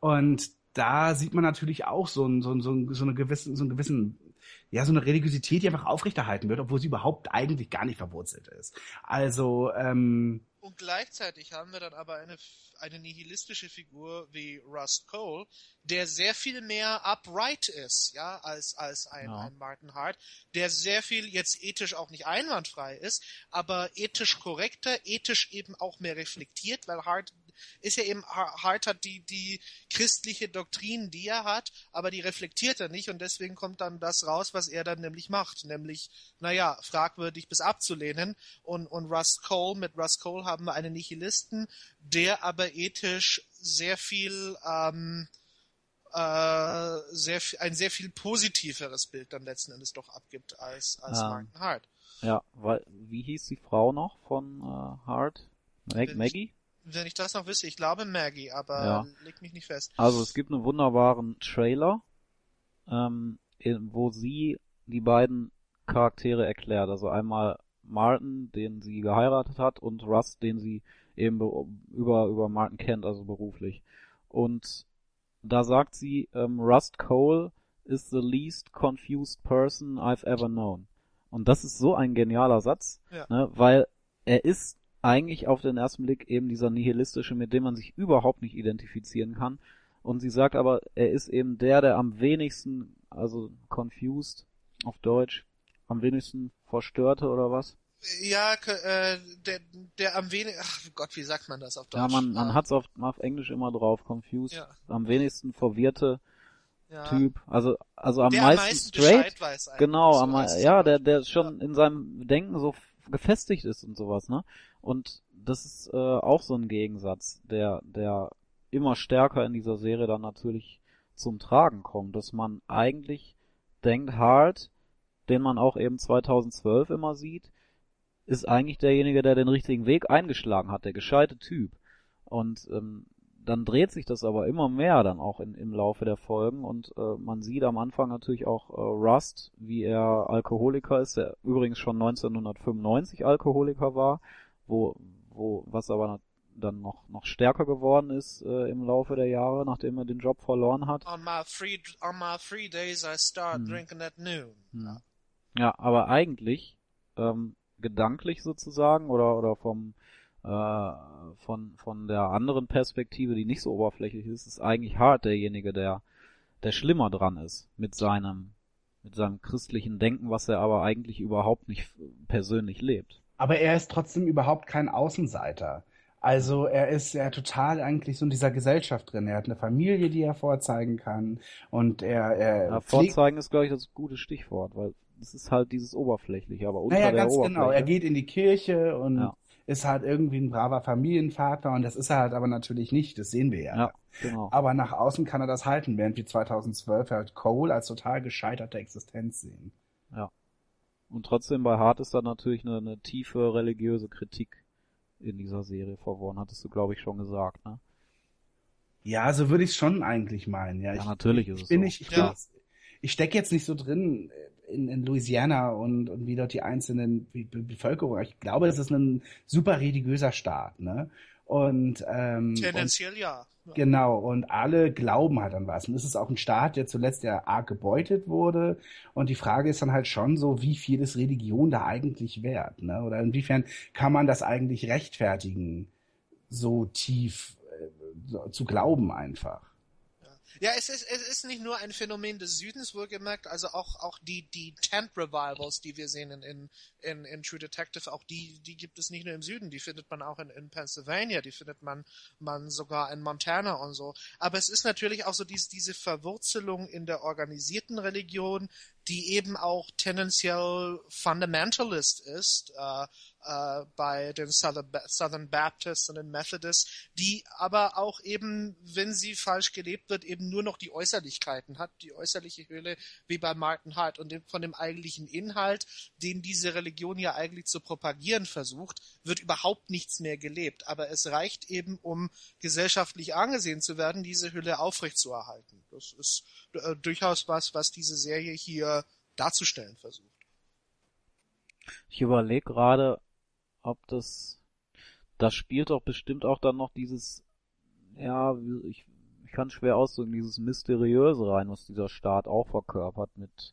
und da sieht man natürlich auch so, ein, so, ein, so, ein, so eine gewissen, so einen gewissen, ja, so eine Religiosität, die einfach aufrechterhalten wird, obwohl sie überhaupt eigentlich gar nicht verwurzelt ist. Also, ähm, Und gleichzeitig haben wir dann aber eine, eine nihilistische Figur wie Rust Cole, der sehr viel mehr upright ist, ja, als, als ein, Ja. ein Martin Hart, der sehr viel jetzt ethisch auch nicht einwandfrei ist, aber ethisch korrekter, ethisch eben auch mehr reflektiert, weil Hart ist ja eben, Hart hat die, die christliche Doktrin, die er hat, aber die reflektiert er nicht und deswegen kommt dann das raus, was er dann nämlich macht, nämlich, naja, fragwürdig bis abzulehnen und, und Rust Cole, mit Rust Cole haben wir einen Nihilisten, der aber ethisch sehr viel, ähm, äh, sehr, viel- ein sehr viel positiveres Bild dann letzten Endes doch abgibt als, als Ähm, Martin Hart. Ja, weil, wie hieß die Frau noch von äh, Hart? Mag Maggie? Wenn ich das noch wüsste, ich glaube Maggie, aber Ja. leg mich nicht fest. Also es gibt einen wunderbaren Trailer, ähm, in, wo sie die beiden Charaktere erklärt. Also einmal Martin, den sie geheiratet hat, und Russ, den sie eben be- über, über Martin kennt, also beruflich. Und da sagt sie, ähm, Rust Cole is the least confused person I've ever known. Und das ist so ein genialer Satz, Ja. ne, weil er ist eigentlich auf den ersten Blick eben dieser nihilistische, mit dem man sich überhaupt nicht identifizieren kann. Und sie sagt aber, er ist eben der, der am wenigsten, also confused auf Deutsch, am wenigsten verstörte oder was? Ja, äh, der, der am wenigsten, ach Gott, wie sagt man das auf Deutsch? Ja, man, man hat's auf, auf Englisch immer drauf, confused, Ja. am wenigsten verwirrte ja. Typ, also, also am der meisten, am meisten straight, weiß Genau, so am, ja, der, der schon in seinem Denken so gefestigt ist und sowas, ne? Und das ist äh, auch so ein Gegensatz, der, der immer stärker in dieser Serie dann natürlich zum Tragen kommt, dass man eigentlich denkt, Hart, den man auch eben 2012 immer sieht, ist eigentlich derjenige, der den richtigen Weg eingeschlagen hat, der gescheite Typ. Und ähm, dann dreht sich das aber immer mehr dann auch in, im Laufe der Folgen und äh, man sieht am Anfang natürlich auch äh, Rust, wie er Alkoholiker ist, der übrigens schon 1995 Alkoholiker war, wo, wo, was aber dann noch, noch stärker geworden ist äh, im Laufe der Jahre, nachdem er den Job verloren hat. On my free, on my free days I start Hm. drinking at noon. Hm. Ja, aber eigentlich ähm, gedanklich sozusagen oder oder vom äh, von von der anderen Perspektive, die nicht so oberflächlich ist, ist eigentlich Hart derjenige, der der schlimmer dran ist mit seinem mit seinem christlichen Denken, was er aber eigentlich überhaupt nicht persönlich lebt. Aber er ist trotzdem überhaupt kein Außenseiter. Also er ist ja total eigentlich so in dieser Gesellschaft drin. Er hat eine Familie, die er vorzeigen kann und er, er Ja, vorzeigen ist glaube ich das gute Stichwort, weil es ist halt dieses oberflächliche, aber unter Naja, der ganz Oberfläche. genau. Er geht in die Kirche und Ja. ist halt irgendwie ein braver Familienvater und das ist er halt aber natürlich nicht. Das sehen wir ja. ja, genau. Aber nach außen kann er das halten, während wir 2012 halt Cole als total gescheiterte Existenz sehen. Und trotzdem bei Hart ist da natürlich eine, eine tiefe religiöse Kritik in dieser Serie verworren, hattest du glaube ich schon gesagt, ne? Ja, so würde ich es schon eigentlich meinen. Ja, Ja, ich, natürlich ist ich es bin so. nicht, ich Ja. bin, ich stecke jetzt nicht so drin in, in Louisiana und, und wie dort die einzelnen Be Be Bevölkerung. Ich glaube, das ist ein super religiöser Staat, ne? Und, ähm, und Tendenziell ja. Ja. Genau, und alle glauben halt an was. Und es ist auch ein Staat, der zuletzt ja arg gebeutet wurde. Und die Frage ist dann halt schon so, wie viel ist Religion da eigentlich wert? Ne? Oder inwiefern kann man das eigentlich rechtfertigen, so tief äh, zu glauben einfach? Ja, es ist, es ist nicht nur ein Phänomen des Südens, wohlgemerkt, also auch, auch die, die Tent Revivals, die wir sehen in, in, in, in True Detective, auch die, die gibt es nicht nur im Süden, die findet man auch in, in Pennsylvania, die findet man, man sogar in Montana und so. Aber es ist natürlich auch so diese, diese Verwurzelung in der organisierten Religion, die eben auch tendenziell Fundamentalist ist, äh, äh, bei den Southern, Ba- Southern Baptists und den Methodists, die aber auch eben, wenn sie falsch gelebt wird, eben nur noch die Äußerlichkeiten hat, die äußerliche Hülle, wie bei Martin Hart. Und von dem eigentlichen Inhalt, den diese Religion ja eigentlich zu propagieren versucht, wird überhaupt nichts mehr gelebt. Aber es reicht eben, um gesellschaftlich angesehen zu werden, diese Hülle aufrechtzuerhalten. Das ist äh, durchaus was, was diese Serie hier darzustellen versucht. Ich überlege gerade, ob das, das spielt doch bestimmt auch dann noch dieses, ja, ich, ich kann schwer ausdrücken, dieses Mysteriöse rein, was dieser Staat auch verkörpert mit,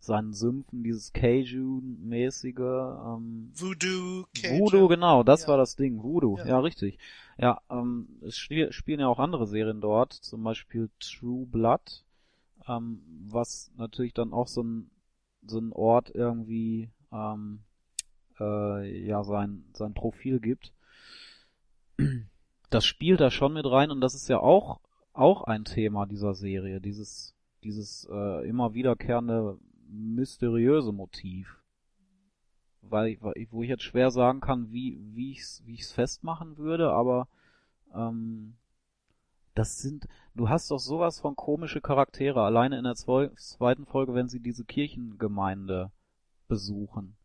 seinen Sümpfen, dieses Cajun-mäßige, ähm, Voodoo, Cajun. Voodoo, genau, das Ja. war das Ding, Voodoo, Ja. ja, richtig. Ja, ähm, es spiel, spielen ja auch andere Serien dort, zum Beispiel True Blood, ähm, was natürlich dann auch so ein, so ein Ort irgendwie, ähm, äh, ja, sein, sein Profil gibt. Das spielt da schon mit rein und das ist ja auch, auch ein Thema dieser Serie, dieses, dieses äh, immer wiederkehrende mysteriöse Motiv weil, weil wo ich jetzt schwer sagen kann, wie wie ich's wie ich's festmachen würde, aber ähm, das sind du hast doch sowas von komische Charaktere alleine in der zwei, zweiten Folge, wenn sie diese Kirchengemeinde besuchen,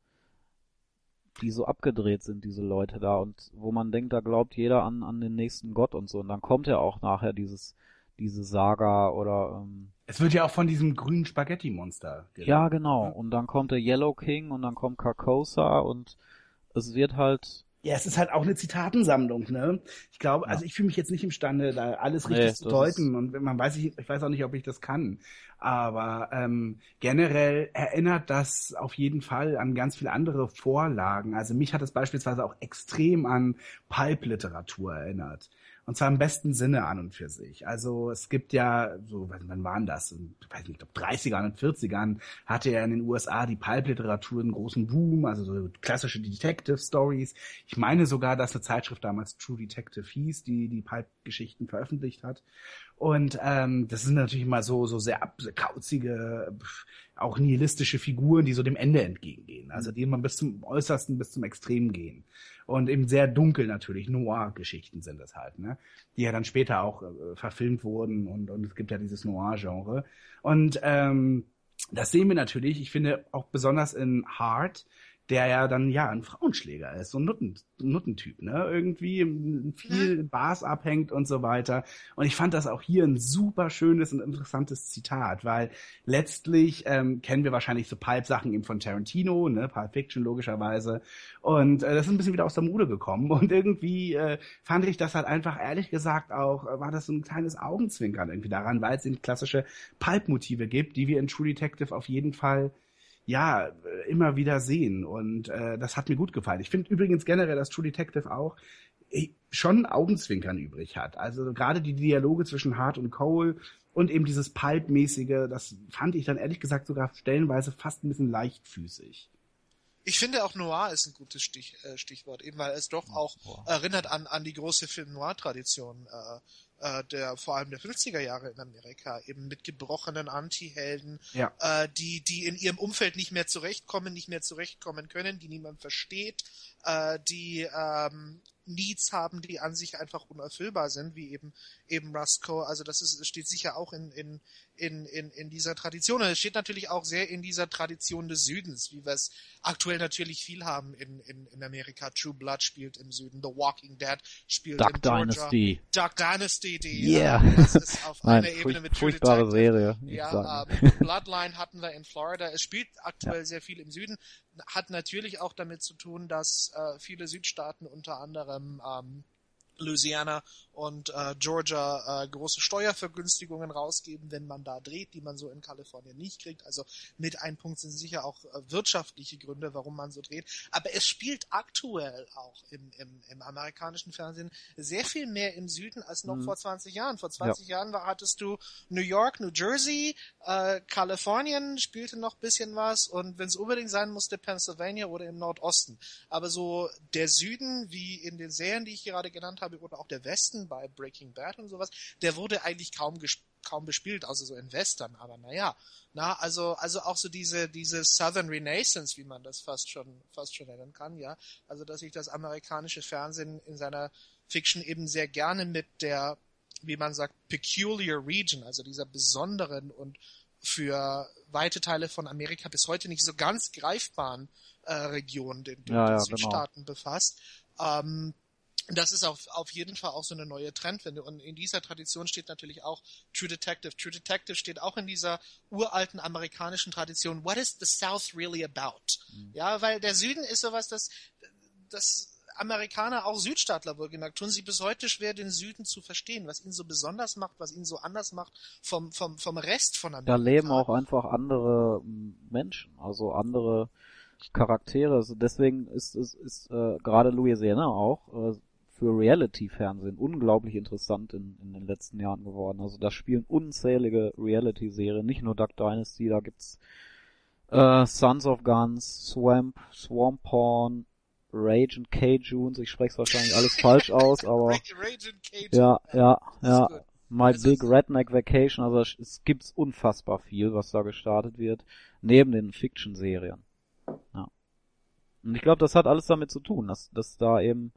die so abgedreht sind diese Leute da und wo man denkt, da glaubt jeder an an den nächsten Gott und so und dann kommt ja auch nachher dieses diese Saga oder ähm, Es wird ja auch von diesem grünen Spaghetti-Monster ja, genau. Ja. Und dann kommt der Yellow King und dann kommt Carcosa und es wird halt. Ja, es ist halt auch eine Zitatensammlung, ne? Ich glaube, Ja. also ich fühle mich jetzt nicht imstande, da alles Nee, richtig zu das deuten und man weiß ich, ich weiß auch nicht, ob ich das kann. Aber ähm, generell erinnert das auf jeden Fall an ganz viele andere Vorlagen. Also mich hat es beispielsweise auch extrem an Pulp-Literatur erinnert. Und zwar im besten Sinne an und für sich. Also es gibt ja, so, wann waren das? Ich weiß nicht, ich glaube 30ern und 40ern hatte ja in den USA die Pulp-Literatur einen großen Boom, also so klassische Detective-Stories. Ich meine sogar, dass eine Zeitschrift damals True Detective hieß, die die Pulp-Geschichten veröffentlicht hat. Und ähm, das sind natürlich immer so so sehr, sehr kauzige, auch nihilistische Figuren, die so dem Ende entgegengehen. Also die immer bis zum Äußersten, bis zum Extrem gehen. Und eben sehr dunkel natürlich, Noir-Geschichten sind das halt, ne? Die ja dann später auch äh, verfilmt wurden und, und es gibt ja dieses Noir-Genre. Und ähm, das sehen wir natürlich, ich finde auch besonders in Heart, der ja dann ja ein Frauenschläger ist, so ein Nutten, Nuttentyp, ne? Irgendwie viel in Bars abhängt und so weiter. Und ich fand das auch hier ein super schönes und interessantes Zitat, weil letztlich ähm, kennen wir wahrscheinlich so Pulp-Sachen eben von Tarantino, ne? Pulp Fiction logischerweise. Und äh, das ist ein bisschen wieder aus der Mode gekommen. Und irgendwie äh, fand ich das halt einfach, ehrlich gesagt, auch, äh, war das so ein kleines Augenzwinkern irgendwie daran, weil es eben klassische Pulp-Motive gibt, die wir in True Detective auf jeden Fall ja, äh, immer wieder sehen. Und äh, das hat mir gut gefallen. Ich finde übrigens generell, dass True Detective auch äh, schon Augenzwinkern übrig hat. Also gerade die Dialoge zwischen Hart und Cole und eben dieses Pulp-mäßige, das fand ich dann ehrlich gesagt sogar stellenweise fast ein bisschen leichtfüßig. Ich finde auch Noir ist ein gutes Stich, äh, Stichwort, eben weil es doch auch erinnert an, an die große Film-Noir-Tradition äh, äh, der vor allem der 50er Jahre in Amerika, eben mit gebrochenen Anti-Helden, Ja. äh, die, die in ihrem Umfeld nicht mehr zurechtkommen, nicht mehr zurechtkommen können, die niemand versteht, äh, die ähm, Needs haben, die an sich einfach unerfüllbar sind, wie eben eben Rusco. Also das ist, steht sicher auch in, in, in, in, in dieser Tradition. Und es steht natürlich auch sehr in dieser Tradition des Südens, wie wir es aktuell natürlich viel haben in, in, in Amerika. True Blood spielt im Süden, The Walking Dead spielt Duck in Georgia. Dynasty. Duck Dynasty, die Yeah. äh, das ist auf Nein, einer Ebene mit furchtbare. Serie. Ja, ähm, Bloodline hatten wir in Florida. Es spielt aktuell sehr viel im Süden. Hat natürlich auch damit zu tun, dass äh, viele Südstaaten, unter anderem ähm, Louisiana und äh, Georgia, äh, große Steuervergünstigungen rausgeben, wenn man da dreht, die man so in Kalifornien nicht kriegt. Also mit ein Punkt sind sicher auch äh, wirtschaftliche Gründe, warum man so dreht. Aber es spielt aktuell auch im, im, im amerikanischen Fernsehen sehr viel mehr im Süden als noch Mhm. vor 20 Jahren. Vor 20 Jahren war, hattest du New York, New Jersey, äh, Kalifornien spielte noch bisschen was und wenn es unbedingt sein musste, Pennsylvania oder im Nordosten. Aber so der Süden, wie in den Serien, die ich gerade genannt habe, oder auch der Westen bei Breaking Bad und sowas, der wurde eigentlich kaum kaum bespielt, außer so in Western, aber naja. Na, also, also auch so diese, diese Southern Renaissance, wie man das fast schon, fast schon nennen kann, ja. Also, dass sich das amerikanische Fernsehen in seiner Fiction eben sehr gerne mit der, wie man sagt, peculiar region, also dieser besonderen und für weite Teile von Amerika bis heute nicht so ganz greifbaren äh, Region, den, den, Ja, den ja, Südstaaten befasst. Ähm, das ist auf, auf jeden Fall auch so eine neue Trendwende. Und in dieser Tradition steht natürlich auch True Detective. True Detective steht auch in dieser uralten amerikanischen Tradition. What is the South really about? Ja, weil der Süden ist sowas, das, das Amerikaner, auch Südstaatler wohlgemerkt, tun sich bis heute schwer, den Süden zu verstehen, was ihn so besonders macht, was ihn so anders macht vom, vom, vom Rest von Amerika. Da leben auch einfach andere Menschen, also andere Charaktere. Also deswegen ist ist, ist äh, gerade Louisiana auch äh, für Reality-Fernsehen unglaublich interessant in, in den letzten Jahren geworden. Also da spielen unzählige Reality-Serien, nicht nur Duck Dynasty, da gibt's äh, Sons of Guns, Swamp, Swamp Porn, Rage and K-Junes, ich spreche es wahrscheinlich alles falsch aus, aber Rage and ja, ja, ja. My Also Big Redneck Vacation, also es- es gibt's unfassbar viel, was da gestartet wird, neben den Fiction-Serien. Ja. Und ich glaube, das hat alles damit zu tun, dass, dass da eben,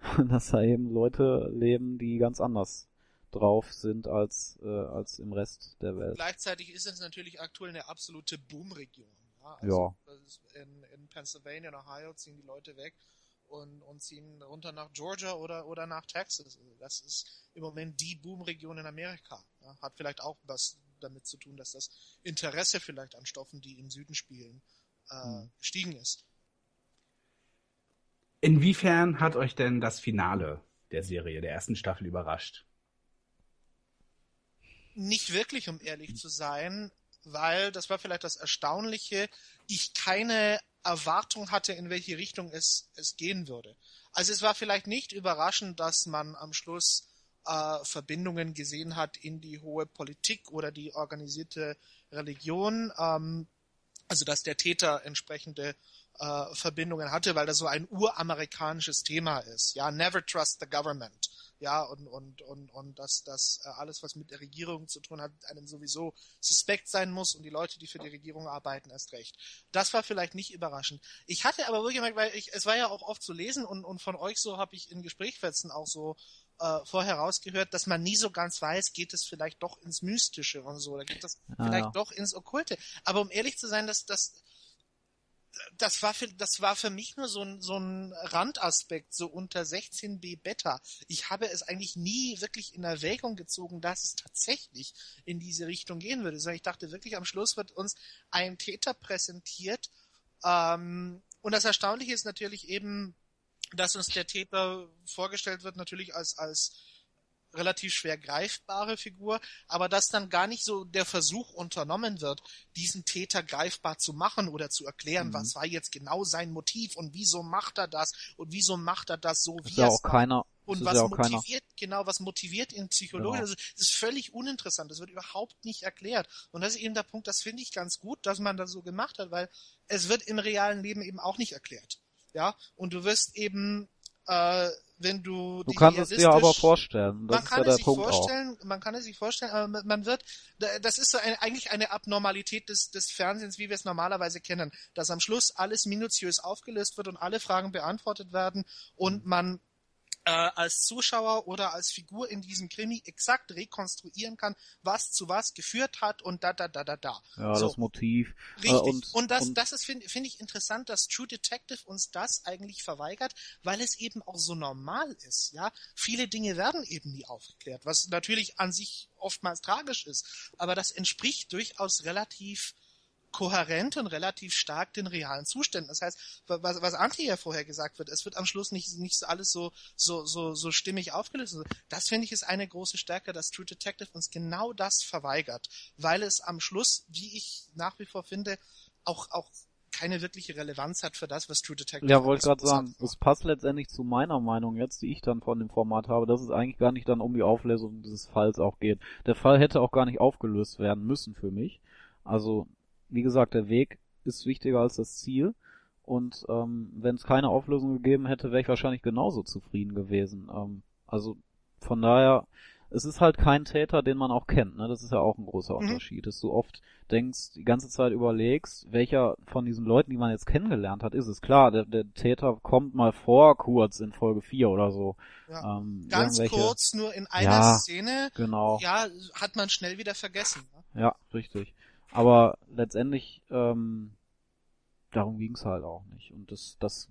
dass da eben Leute leben, die ganz anders drauf sind als, äh, als im Rest der Welt. Gleichzeitig ist es natürlich aktuell eine absolute Boomregion. Ja, Ja. das ist in, in Pennsylvania und Ohio ziehen die Leute weg und, und ziehen runter nach Georgia oder, oder nach Texas. Also Das ist im Moment die Boomregion in Amerika. Ja, hat vielleicht auch was damit zu tun, dass das Interesse vielleicht an Stoffen, die im Süden spielen, äh, Hm. gestiegen ist. Inwiefern hat euch denn das Finale der Serie, der ersten Staffel überrascht? Nicht wirklich, um ehrlich zu sein, weil das war vielleicht das Erstaunliche, ich keine Erwartung hatte, in welche Richtung es, es gehen würde. Also es war vielleicht nicht überraschend, dass man am Schluss äh, Verbindungen gesehen hat in die hohe Politik oder die organisierte Religion, ähm, also dass der Täter entsprechende äh, Verbindungen hatte, weil das so ein uramerikanisches Thema ist. Ja, never trust the government. Ja, und, und, und, und dass das äh, alles, was mit der Regierung zu tun hat, einem sowieso suspekt sein muss und die Leute, die für die Regierung arbeiten, erst recht. Das war vielleicht nicht überraschend. Ich hatte aber wirklich gemerkt, weil ich, es war ja auch oft zu lesen und, und von euch so habe ich in Gesprächsfetzen auch so äh, vorher rausgehört, dass man nie so ganz weiß, geht es vielleicht doch ins Mystische und so, oder geht das Ah, vielleicht ja. doch ins Okkulte. Aber um ehrlich zu sein, das, das, das war für, das war für mich nur so ein, so ein Randaspekt, so unter 16b Beta. Ich habe es eigentlich nie wirklich in Erwägung gezogen, dass es tatsächlich in diese Richtung gehen würde. Sondern ich dachte wirklich, am Schluss wird uns ein Täter präsentiert. Ähm, und das Erstaunliche ist natürlich eben, dass uns der Täter vorgestellt wird, natürlich als, als relativ schwer greifbare Figur, aber dass dann gar nicht so der Versuch unternommen wird, diesen Täter greifbar zu machen oder zu erklären, Mhm. was war jetzt genau sein Motiv und wieso macht er das und wieso macht er das so, wie er auch es macht. keiner, Und was auch keiner, motiviert, genau, was motiviert ihn psychologisch? Genau. Also, das ist völlig uninteressant. Das wird überhaupt nicht erklärt. Und das ist eben der Punkt, das finde ich ganz gut, dass man das so gemacht hat, weil es wird im realen Leben eben auch nicht erklärt. Ja, und du wirst eben, äh, wenn du, du kannst es dir aber vorstellen, das man kann ja es sich Punkt auch. vorstellen, man kann es sich vorstellen, aber man- wird, da- das ist so eine, eigentlich eine Abnormalität des, des Fernsehens, wie wir es normalerweise kennen, dass am Schluss alles minutiös aufgelöst wird und alle Fragen beantwortet werden und man äh, als Zuschauer oder als Figur in diesem Krimi exakt rekonstruieren kann, was zu was geführt hat und da, da, da, da, da. Ja, so. das Motiv. Richtig. Äh, und, und, das, und das ist, finde find ich interessant, dass True Detective uns das eigentlich verweigert, weil es eben auch so normal ist, ja. Viele Dinge werden eben nie aufgeklärt, was natürlich an sich oftmals tragisch ist. Aber das entspricht durchaus relativ kohärent und relativ stark den realen Zuständen. Das heißt, was, was Antje ja vorher gesagt wird, es wird am Schluss nicht, nicht so alles so, so, so, so stimmig aufgelöst. Das finde ich ist eine große Stärke, dass True Detective uns genau das verweigert, weil es am Schluss, wie ich nach wie vor finde, auch, auch keine wirkliche Relevanz hat für das, was True Detective Ja, wollte gerade sagen, es passt letztendlich zu meiner Meinung jetzt, die ich dann von dem Format habe, dass es eigentlich gar nicht dann um die Auflösung dieses Falls auch geht. Der Fall hätte auch gar nicht aufgelöst werden müssen für mich. Also, wie gesagt, der Weg ist wichtiger als das Ziel. Und ähm, wenn es keine Auflösung gegeben hätte, wäre ich wahrscheinlich genauso zufrieden gewesen. Ähm, also von daher, es ist halt kein Täter, den man auch kennt. Ne? Das ist ja auch ein großer Mhm. Unterschied, dass du oft denkst, die ganze Zeit überlegst, welcher von diesen Leuten, die man jetzt kennengelernt hat, ist es. Klar, der, der Täter kommt mal vor, kurz in Folge 4 oder so. Ja. Ähm, Ganz kurz, nur in einer Ja, Szene, Genau. ja, hat man schnell wieder vergessen. Ne? Ja, richtig. Aber letztendlich, ähm, darum ging's halt auch nicht. Und das, das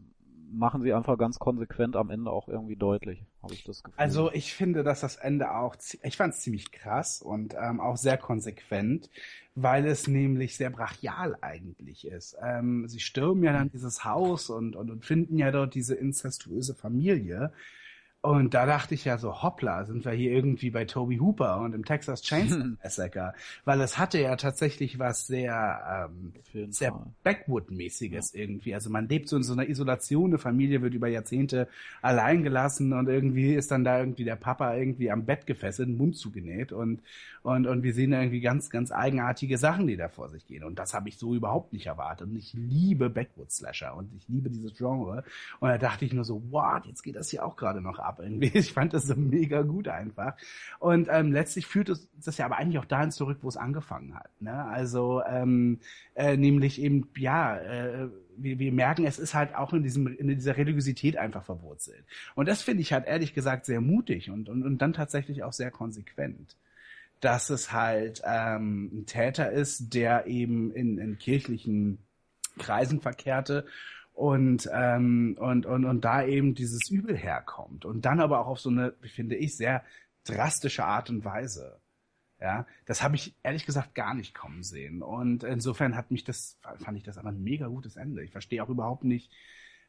machen sie einfach ganz konsequent am Ende auch irgendwie deutlich. habe ich das Gefühl. Also ich finde, dass das Ende auch, ich fand es ziemlich krass und ähm, auch sehr konsequent, weil es nämlich sehr brachial eigentlich ist. Ähm, sie stürmen ja dann dieses Haus und, und, und finden ja dort diese inzestuöse Familie. Und da dachte ich ja so, hoppla, sind wir hier irgendwie bei Toby Hooper und im Texas Chainsaw Massacre, weil es hatte ja tatsächlich was sehr ähm, sehr. Backwood-mäßiges irgendwie. Also man lebt so in so einer Isolation, eine Familie wird über Jahrzehnte allein gelassen und irgendwie ist dann da irgendwie der Papa irgendwie am Bett gefesselt, Mund zugenäht und, und, und wir sehen da irgendwie ganz, ganz eigenartige Sachen, die da vor sich gehen. Und das habe ich so überhaupt nicht erwartet. Und ich liebe Backwood-Slasher und ich liebe dieses Genre. Und da dachte ich nur so, what, jetzt geht das hier auch gerade noch ab irgendwie. Ich fand das so mega gut einfach. Und ähm, letztlich führt es das ja aber eigentlich auch dahin zurück, wo es angefangen hat. Ne? Also ähm, äh, nämlich eben, ja, äh, wir, wir merken, es ist halt auch in, diesem, in dieser Religiosität einfach verwurzelt. Und das finde ich halt ehrlich gesagt sehr mutig und, und, und dann tatsächlich auch sehr konsequent. Dass es halt ähm, ein Täter ist, der eben in, in kirchlichen Kreisen verkehrte und, ähm, und, und, und da eben dieses Übel herkommt. Und dann aber auch auf so eine, finde ich, sehr drastische Art und Weise. Ja, das habe ich ehrlich gesagt gar nicht kommen sehen. Und insofern hat mich das, fand ich das aber ein mega gutes Ende. Ich verstehe auch überhaupt nicht,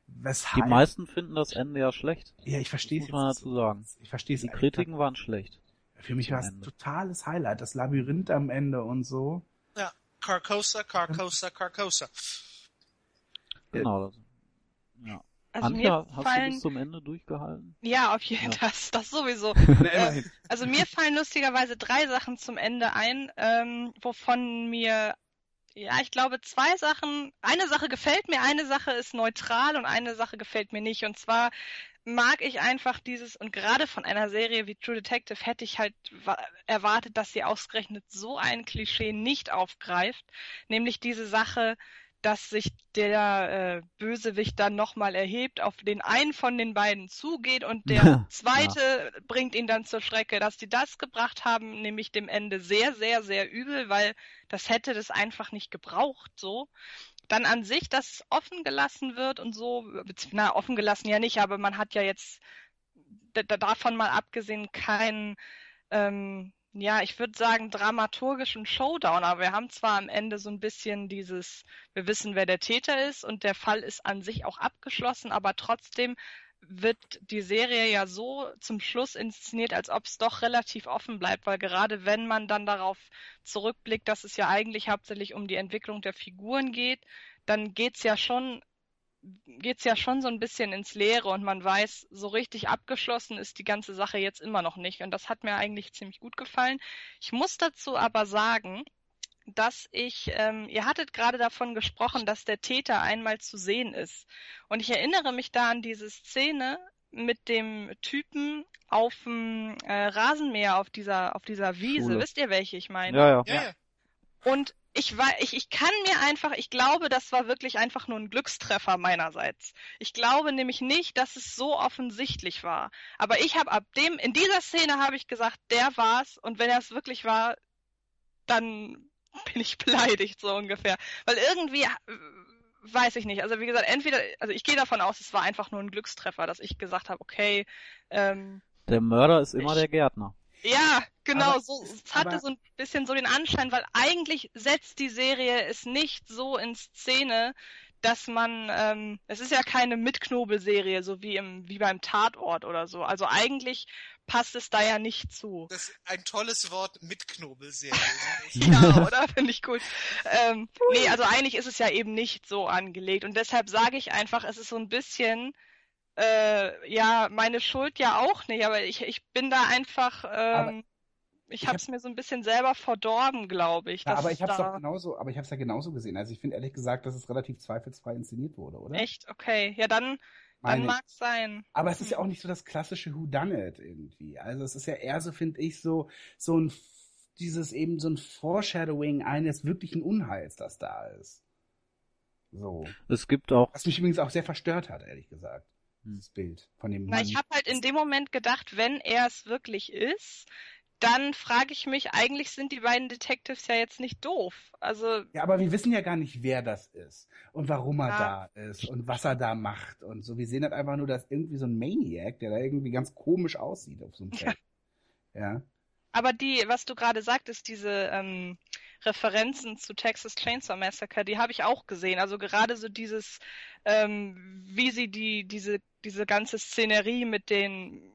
Die weshalb. meisten finden das Ende ja schlecht. ja, ich verstehe muss es man jetzt dazu sagen. Ich verstehe es Die Kritiken waren schlecht. Für mich war es ein totales Highlight. Das Labyrinth am Ende und so. Ja, Carcosa, Carcosa, Carcosa. Genau. Das, ja. Also Anja, mir hast du fallen, bis zum Ende durchgehalten? ja, auf jeden Ja. Fall, das, das sowieso. Äh. Also mir fallen lustigerweise drei Sachen zum Ende ein, ähm, wovon mir, ja, ich glaube zwei Sachen, eine Sache gefällt mir, eine Sache ist neutral und eine Sache gefällt mir nicht. Und zwar mag ich einfach dieses, und gerade von einer Serie wie True Detective hätte ich halt wa- erwartet, dass sie ausgerechnet so ein Klischee nicht aufgreift, nämlich diese Sache, dass sich der äh, Bösewicht dann nochmal erhebt, auf den einen von den beiden zugeht und der zweite bringt ihn dann zur Strecke. Dass die das gebracht haben, nämlich dem Ende sehr, sehr, sehr übel, weil das hätte das einfach nicht gebraucht so. Dann an sich, dass es offen gelassen wird und so, na, offen gelassen ja nicht, aber man hat ja jetzt da- da- davon mal abgesehen keinen ähm, ja, ich würde sagen, dramaturgischen Showdown, aber wir haben zwar am Ende so ein bisschen dieses, wir wissen, wer der Täter ist und der Fall ist an sich auch abgeschlossen, aber trotzdem wird die Serie ja so zum Schluss inszeniert, als ob es doch relativ offen bleibt, weil gerade wenn man dann darauf zurückblickt, dass es ja eigentlich hauptsächlich um die Entwicklung der Figuren geht, dann geht's ja schon geht's ja schon so ein bisschen ins Leere und man weiß, so richtig abgeschlossen ist die ganze Sache jetzt immer noch nicht. Und das hat mir eigentlich ziemlich gut gefallen. Ich muss dazu aber sagen, dass ich, ähm, ihr hattet gerade davon gesprochen, dass der Täter einmal zu sehen ist. Und ich erinnere mich da an diese Szene mit dem Typen auf dem äh, Rasenmäher auf dieser, auf dieser Wiese. Schule. Wisst ihr, welche ich meine? Ja, ja. Ja, ja. Und ich war, ich, ich kann mir einfach, ich glaube, das war wirklich einfach nur ein Glückstreffer meinerseits. Ich glaube nämlich nicht, dass es so offensichtlich war. Aber ich habe ab dem, in dieser Szene habe ich gesagt, der war's. Und wenn er es wirklich war, dann bin ich beleidigt, so ungefähr. Weil irgendwie, äh, weiß ich nicht. Also wie gesagt, entweder, also ich gehe davon aus, es war einfach nur ein Glückstreffer, dass ich gesagt habe, okay, ähm, Der Mörder ist immer Ich- der Gärtner. Ja, genau, Aber- so, es hatte aber- so ein bisschen so den Anschein, weil eigentlich setzt die Serie es nicht so in Szene, dass man, ähm, es ist ja keine Mitknobelserie, so wie im, wie beim Tatort oder so. Also eigentlich passt es da ja nicht zu. Das ist ein tolles Wort mit Knobelserie. Ja, oder? Finde ich gut. Ähm, nee, also eigentlich ist es ja eben nicht so angelegt. Und deshalb sage ich einfach, es ist so ein bisschen, äh, ja, meine Schuld ja auch nicht, aber ich, ich bin da einfach, ähm, ich habe hab- es mir so ein bisschen selber verdorben, glaube ich. Ja, aber es ich habe es da... doch genauso, aber ich habe es ja genauso gesehen. Also ich finde ehrlich gesagt, dass es relativ zweifelsfrei inszeniert wurde, oder? Echt? Okay. Ja, dann, dann ich. mag's sein. Aber es ist ja auch nicht so das klassische Who Done It irgendwie. Also es ist ja eher so, finde ich, so so ein dieses eben so ein Foreshadowing eines wirklichen Unheils, das da ist. So. Es gibt auch, Was mich übrigens auch sehr verstört hat, ehrlich gesagt. Dieses Bild von dem Na, Mann. ich habe halt in dem Moment gedacht, wenn er es wirklich ist, dann frage ich mich, eigentlich sind die beiden Detectives ja jetzt nicht doof. Also. Ja, aber wir wissen ja gar nicht, wer das ist und warum er Ja. da ist und was er da macht und so. Wir sehen halt einfach nur, dass irgendwie so ein Maniac, der da irgendwie ganz komisch aussieht auf so einem Feld. Ja. Aber die, was du gerade sagtest, diese ähm, Referenzen zu Texas Chainsaw Massacre, die habe ich auch gesehen. Also gerade so dieses, ähm, wie sie die, diese, diese ganze Szenerie mit den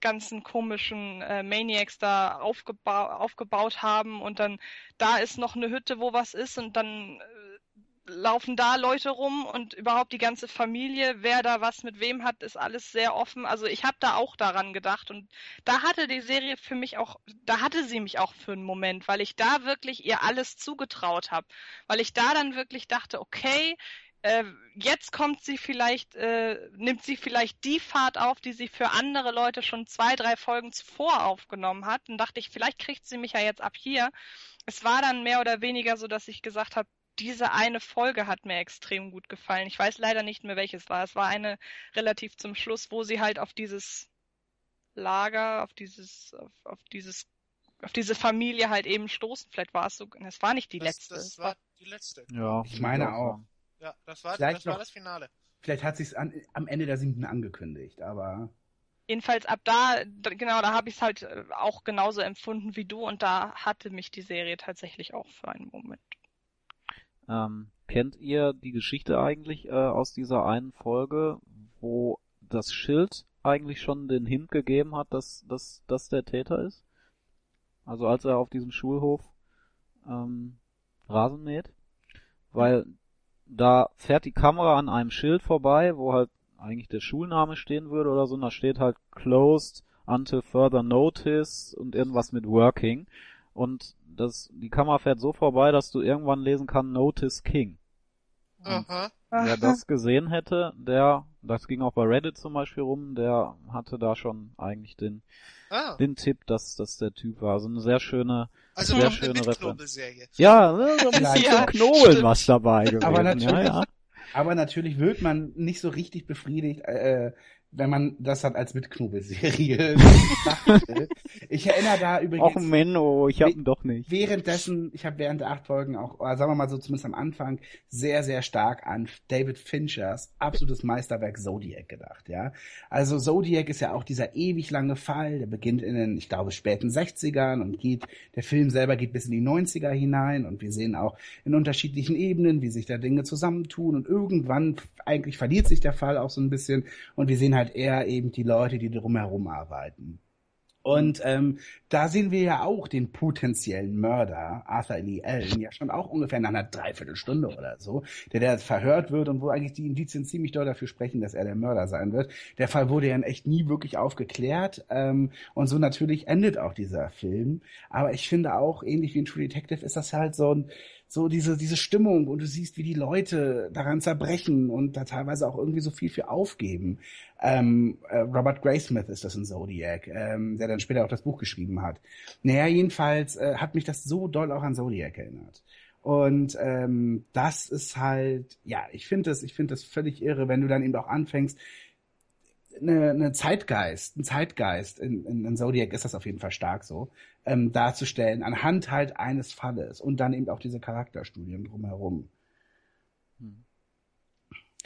ganzen komischen äh, Maniacs da aufgeba aufgebaut haben und dann da ist noch eine Hütte, wo was ist und dann äh, laufen da Leute rum und überhaupt die ganze Familie, wer da was mit wem hat, ist alles sehr offen. Also ich habe da auch daran gedacht und da hatte die Serie für mich auch, da hatte sie mich auch für einen Moment, weil ich da wirklich ihr alles zugetraut habe, weil ich da dann wirklich dachte, okay, äh, jetzt kommt sie vielleicht, äh, nimmt sie vielleicht die Fahrt auf, die sie für andere Leute schon zwei, drei Folgen zuvor aufgenommen hat. Und dachte ich, vielleicht kriegt sie mich ja jetzt ab hier. Es war dann mehr oder weniger so, dass ich gesagt habe, diese eine Folge hat mir extrem gut gefallen. Ich weiß leider nicht mehr, welches war. Es war eine relativ zum Schluss, wo sie halt auf dieses Lager, auf dieses, auf, auf dieses, auf diese Familie halt eben stoßen. Vielleicht war es so, es war nicht die das, letzte. Das es war die letzte. Ja, Ich meine auch. Ja, das war, Vielleicht das war noch- das Finale. Vielleicht hat sich's an, am Ende der siebten angekündigt, aber Jedenfalls ab da, da- genau, da habe ich es halt äh, auch genauso empfunden wie du und da hatte mich die Serie tatsächlich auch für einen Moment. Ähm, kennt ihr die Geschichte eigentlich äh, aus dieser einen Folge, wo das Schild eigentlich schon den Hint gegeben hat, dass dass das der Täter ist? Also als er auf diesem Schulhof ähm, Rasen mäht, weil da fährt die Kamera an einem Schild vorbei, wo halt eigentlich der Schulname stehen würde oder so, und da steht halt closed until further notice und irgendwas mit working. Und das, die Kamera fährt so vorbei, dass du irgendwann lesen kann Notice King. Und Aha. wer das gesehen hätte, der, das ging auch bei Reddit zum Beispiel rum, der hatte da schon eigentlich den, Ah, den Tipp, dass das der Typ war. Also eine sehr schöne, also sehr schöne Referenz. Ja, ne, so ein bisschen Ja, Knobeln stimmt. was dabei gewesen. Aber ja, natürlich- ja. Aber natürlich wird man nicht so richtig befriedigt, äh, wenn man das hat als Mitknobelserie betrachtet. Ich erinnere da übrigens. Och Menno, ich hab ihn doch nicht. Währenddessen, ich habe während der acht Folgen auch, sagen wir mal so zumindest am Anfang, sehr, sehr stark an David Finchers absolutes Meisterwerk Zodiac gedacht, ja. Also Zodiac ist ja auch dieser ewig lange Fall, der beginnt in den, ich glaube, späten 60ern und geht, der Film selber geht bis in die 90er hinein und wir sehen auch in unterschiedlichen Ebenen, wie sich da Dinge zusammentun und irgendwann eigentlich verliert sich der Fall auch so ein bisschen und wir sehen halt eher eben die Leute, die drumherum arbeiten. Und ähm, da sehen wir ja auch den potenziellen Mörder, Arthur Lee Allen, ja schon auch ungefähr nach einer Dreiviertelstunde oder so, der da verhört wird und wo eigentlich die Indizien ziemlich doll dafür sprechen, dass er der Mörder sein wird. Der Fall wurde ja in echt nie wirklich aufgeklärt ähm, und so natürlich endet auch dieser Film. Aber ich finde auch, ähnlich wie in True Detective, ist das halt so ein so diese, diese Stimmung und du siehst, wie die Leute daran zerbrechen und da teilweise auch irgendwie so viel für aufgeben. Ähm, äh, Robert Graysmith ist das in Zodiac, ähm, der dann später auch das Buch geschrieben hat. Naja, jedenfalls äh, hat mich das so doll auch an Zodiac erinnert. Und ähm, das ist halt, ja, ich finde das, ich finde das völlig irre, wenn du dann eben auch anfängst, eine, eine Zeitgeist, ein Zeitgeist, in, in, in Zodiac ist das auf jeden Fall stark so, ähm, darzustellen, anhand halt eines Falles und dann eben auch diese Charakterstudien drumherum. Hm.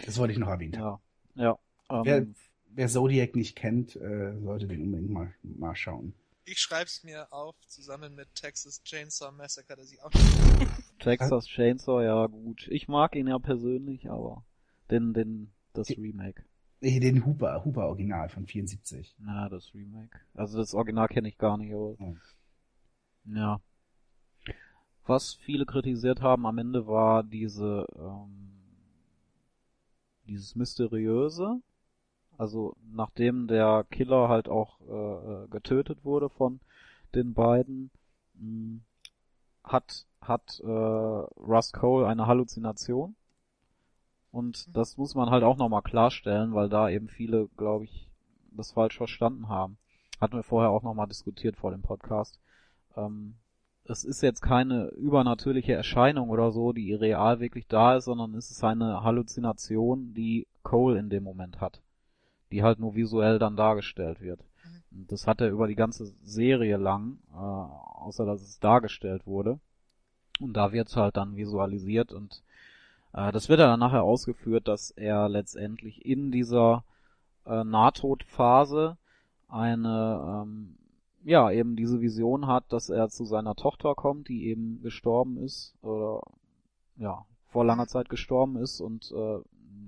Das wollte ich noch erwähnt haben. Ja, ja. Wer, Ähm, wer Zodiac nicht kennt, äh, sollte den unbedingt mal, mal schauen. Ich schreib's mir auf, zusammen mit Texas Chainsaw Massacre, dass ich auch Texas Chainsaw, ja gut. Ich mag ihn ja persönlich, aber den, den, das Remake. Nee, den Hooper, Hooper Original von 74. Na, das Remake. Also das Original kenne ich gar nicht, aber. Ja. Ja. Was viele kritisiert haben am Ende war diese, ähm, dieses Mysteriöse. Also nachdem der Killer halt auch äh, äh, getötet wurde von den beiden, mh, hat hat äh, Russ Cole eine Halluzination. Und das muss man halt auch nochmal klarstellen, weil da eben viele, glaube ich, das falsch verstanden haben. Hatten wir vorher auch nochmal diskutiert vor dem Podcast. Ähm, es ist jetzt keine übernatürliche Erscheinung oder so, die real wirklich da ist, sondern es ist eine Halluzination, die Cole in dem Moment hat. Die halt nur visuell dann dargestellt wird. Das hat er über die ganze Serie lang, äh, außer dass es dargestellt wurde. Und da wird's halt dann visualisiert und äh, das wird dann nachher ausgeführt, dass er letztendlich in dieser äh, Nahtodphase eine, ähm, ja, eben diese Vision hat, dass er zu seiner Tochter kommt, die eben gestorben ist oder ja, vor langer Zeit gestorben ist und äh,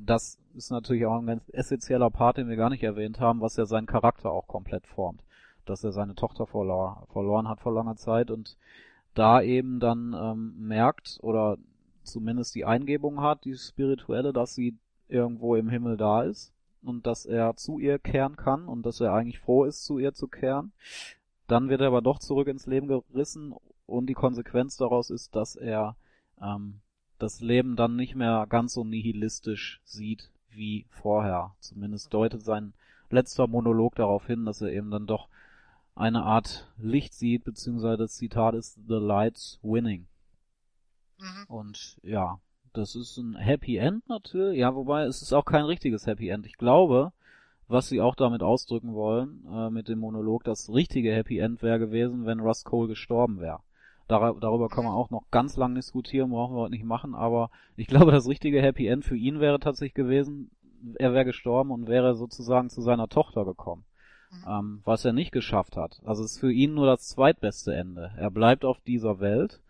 das ist natürlich auch ein ganz essentieller Part, den wir gar nicht erwähnt haben, was ja seinen Charakter auch komplett formt. Dass er seine Tochter verlor verloren hat vor langer Zeit und da eben dann ähm, merkt oder zumindest die Eingebung hat, die spirituelle, dass sie irgendwo im Himmel da ist und dass er zu ihr kehren kann und dass er eigentlich froh ist, zu ihr zu kehren. Dann wird er aber doch zurück ins Leben gerissen und die Konsequenz daraus ist, dass er ähm, das Leben dann nicht mehr ganz so nihilistisch sieht wie vorher. Zumindest deutet sein letzter Monolog darauf hin, dass er eben dann doch eine Art Licht sieht, beziehungsweise das Zitat ist The Light's Winning. Mhm. Und ja, das ist ein Happy End natürlich. Ja, wobei es ist auch kein richtiges Happy End. Ich glaube, was sie auch damit ausdrücken wollen, äh, mit dem Monolog, das richtige Happy End wäre gewesen, wenn Russ Cole gestorben wäre. Dar darüber kann man auch noch ganz lang diskutieren, brauchen wir heute nicht machen, aber ich glaube, das richtige Happy End für ihn wäre tatsächlich gewesen, er wäre gestorben und wäre sozusagen zu seiner Tochter gekommen. Mhm. Ähm, was er nicht geschafft hat. Also es ist für ihn nur das zweitbeste Ende. Er bleibt auf dieser Welt,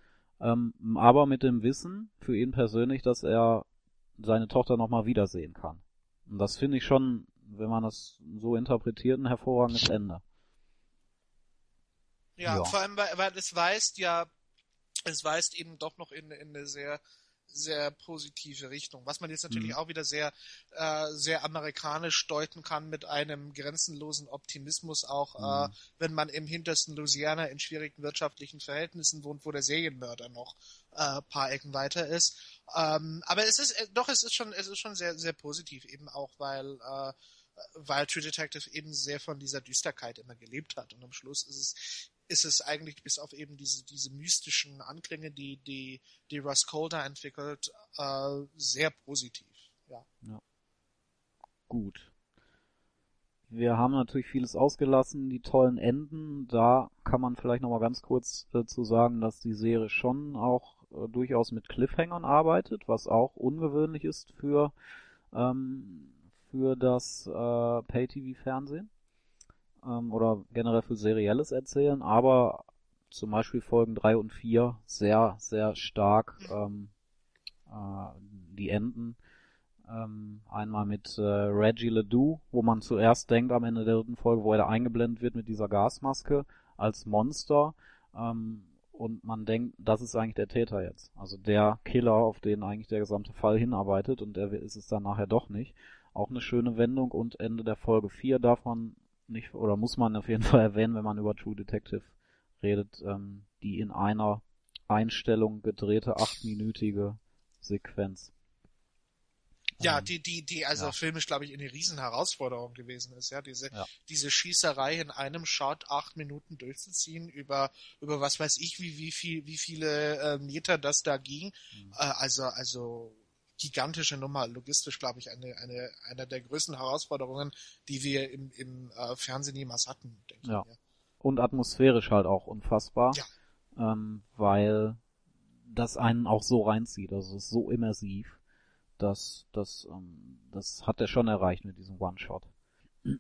ähm, aber mit dem Wissen für ihn persönlich, dass er seine Tochter nochmal wiedersehen kann. Und das finde ich schon, wenn man das so interpretiert, ein hervorragendes Ende. Ja, Ja. vor allem, weil, weil es weist ja, es weist eben doch noch in, in eine sehr, sehr positive Richtung. Was man jetzt natürlich Mhm. auch wieder sehr, äh, sehr amerikanisch deuten kann mit einem grenzenlosen Optimismus, auch äh, Mhm. wenn man im hintersten Louisiana in schwierigen wirtschaftlichen Verhältnissen wohnt, wo der Serienmörder noch äh, paar Ecken weiter ist. Ähm, aber es ist, äh, doch, es ist schon, es ist schon sehr, sehr positiv eben auch, weil, äh, weil True Detective eben sehr von dieser Düsterkeit immer gelebt hat. Und am Schluss ist es, ist es eigentlich bis auf eben diese, diese mystischen Anklänge, die, die, die Russ Calder entwickelt, äh, sehr positiv. Ja. Gut. Wir haben natürlich vieles ausgelassen, die tollen Enden. Da kann man vielleicht nochmal ganz kurz äh, zu sagen, dass die Serie schon auch äh, durchaus mit Cliffhangern arbeitet, was auch ungewöhnlich ist für, ähm, für das äh, Pay-TV-Fernsehen ähm, oder generell für serielles Erzählen, aber zum Beispiel Folgen 3 und 4 sehr, sehr stark ähm, äh, die Enden ähm, einmal mit äh, Reggie Ledoux, wo man zuerst denkt am Ende der dritten Folge, wo er da eingeblendet wird mit dieser Gasmaske als Monster. Ähm, und man denkt, das ist eigentlich der Täter jetzt. Also der Killer, auf den eigentlich der gesamte Fall hinarbeitet und der ist es dann nachher doch nicht. Auch eine schöne Wendung und Ende der Folge 4 darf man nicht, oder muss man auf jeden Fall erwähnen, wenn man über True Detective redet, ähm, die in einer Einstellung gedrehte achtminütige Sequenz. Ja, Ähm, die, die, die also ja. filmisch, glaube ich, eine riesen Herausforderung gewesen ist, ja, diese, Ja. diese Schießerei in einem Shot acht Minuten durchzuziehen über, über was weiß ich, wie, wie viel, wie viele äh, Meter das da ging. Mhm. Äh, also, also gigantische Nummer, logistisch, glaube ich, eine, eine, eine der größten Herausforderungen, die wir im, im äh, Fernsehen jemals hatten, denke Ja. ich. mir. und atmosphärisch halt auch unfassbar, Ja. ähm, weil das einen auch so reinzieht, also es ist so immersiv, dass das ähm, das hat er schon erreicht mit diesem One-Shot.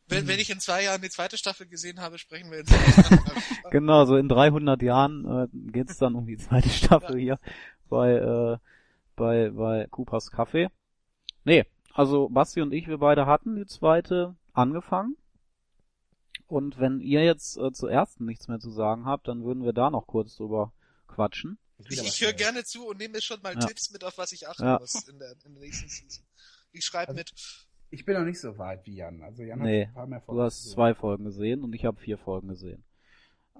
Wenn, wenn ich in zwei Jahren die zweite Staffel gesehen habe, sprechen wir in zwei Jahren. Genau, so in 300 Jahren äh, geht's dann um die zweite Staffel hier bei äh, bei bei Coopers Café. Nee, also Basti und ich, wir beide hatten die zweite angefangen. Und wenn ihr jetzt äh, zur ersten nichts mehr zu sagen habt, dann würden wir da noch kurz drüber quatschen. Ich, ich höre gerne zu und nehme mir schon mal Ja. Tipps mit, auf was ich achten Ja. muss in der, in der nächsten Season. Ich schreibe Also- mit. Ich bin noch nicht so weit wie Jan. Also Jan Nee, hat ein paar mehr Du hast gesehen. zwei Folgen gesehen und ich habe vier Folgen gesehen.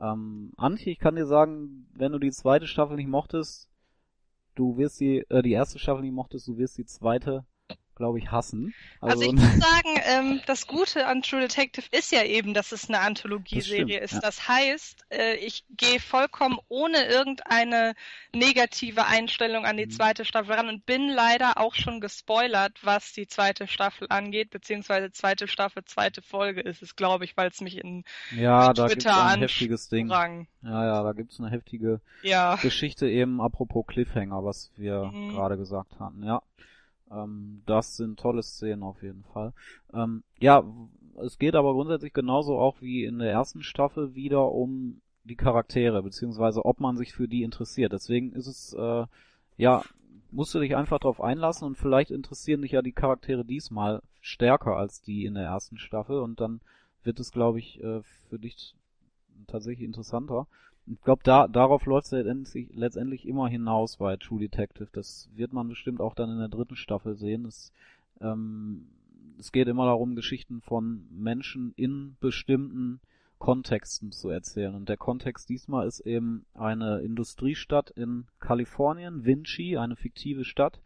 Ähm, Antje, ich kann dir sagen, wenn du die zweite Staffel nicht mochtest, du wirst die, äh, die erste Staffel nicht mochtest, du wirst die zweite glaube ich, hassen. Also, ich muss sagen, ähm, das Gute an True Detective ist ja eben, dass es eine Anthologieserie ist. ja. Das heißt, äh, ich gehe vollkommen ohne irgendeine negative Einstellung an die Mhm. zweite Staffel ran und bin leider auch schon gespoilert, was die zweite Staffel angeht, beziehungsweise zweite Staffel, zweite Folge ist es, glaube ich, weil es mich in ja, da gibt's Twitter ein heftiges Ding. Rang. Ja, ja, da gibt's eine heftige Ja. Geschichte eben apropos Cliffhanger, was wir Mhm. gerade gesagt hatten, ja. Ähm, das sind tolle Szenen auf jeden Fall. Ähm, ja, es geht aber grundsätzlich genauso auch wie in der ersten Staffel wieder um die Charaktere, beziehungsweise ob man sich für die interessiert. Deswegen ist es, äh, ja, musst du dich einfach drauf einlassen und vielleicht interessieren dich ja die Charaktere diesmal stärker als die in der ersten Staffel und dann wird es, glaube ich, äh, für dich tatsächlich interessanter. Ich glaube, da, darauf läuft es letztendlich, letztendlich immer hinaus bei True Detective. Das wird man bestimmt auch dann in der dritten Staffel sehen. Es, ähm, es geht immer darum, Geschichten von Menschen in bestimmten Kontexten zu erzählen. Und der Kontext diesmal ist eben eine Industriestadt in Kalifornien, Vinci, eine fiktive Stadt.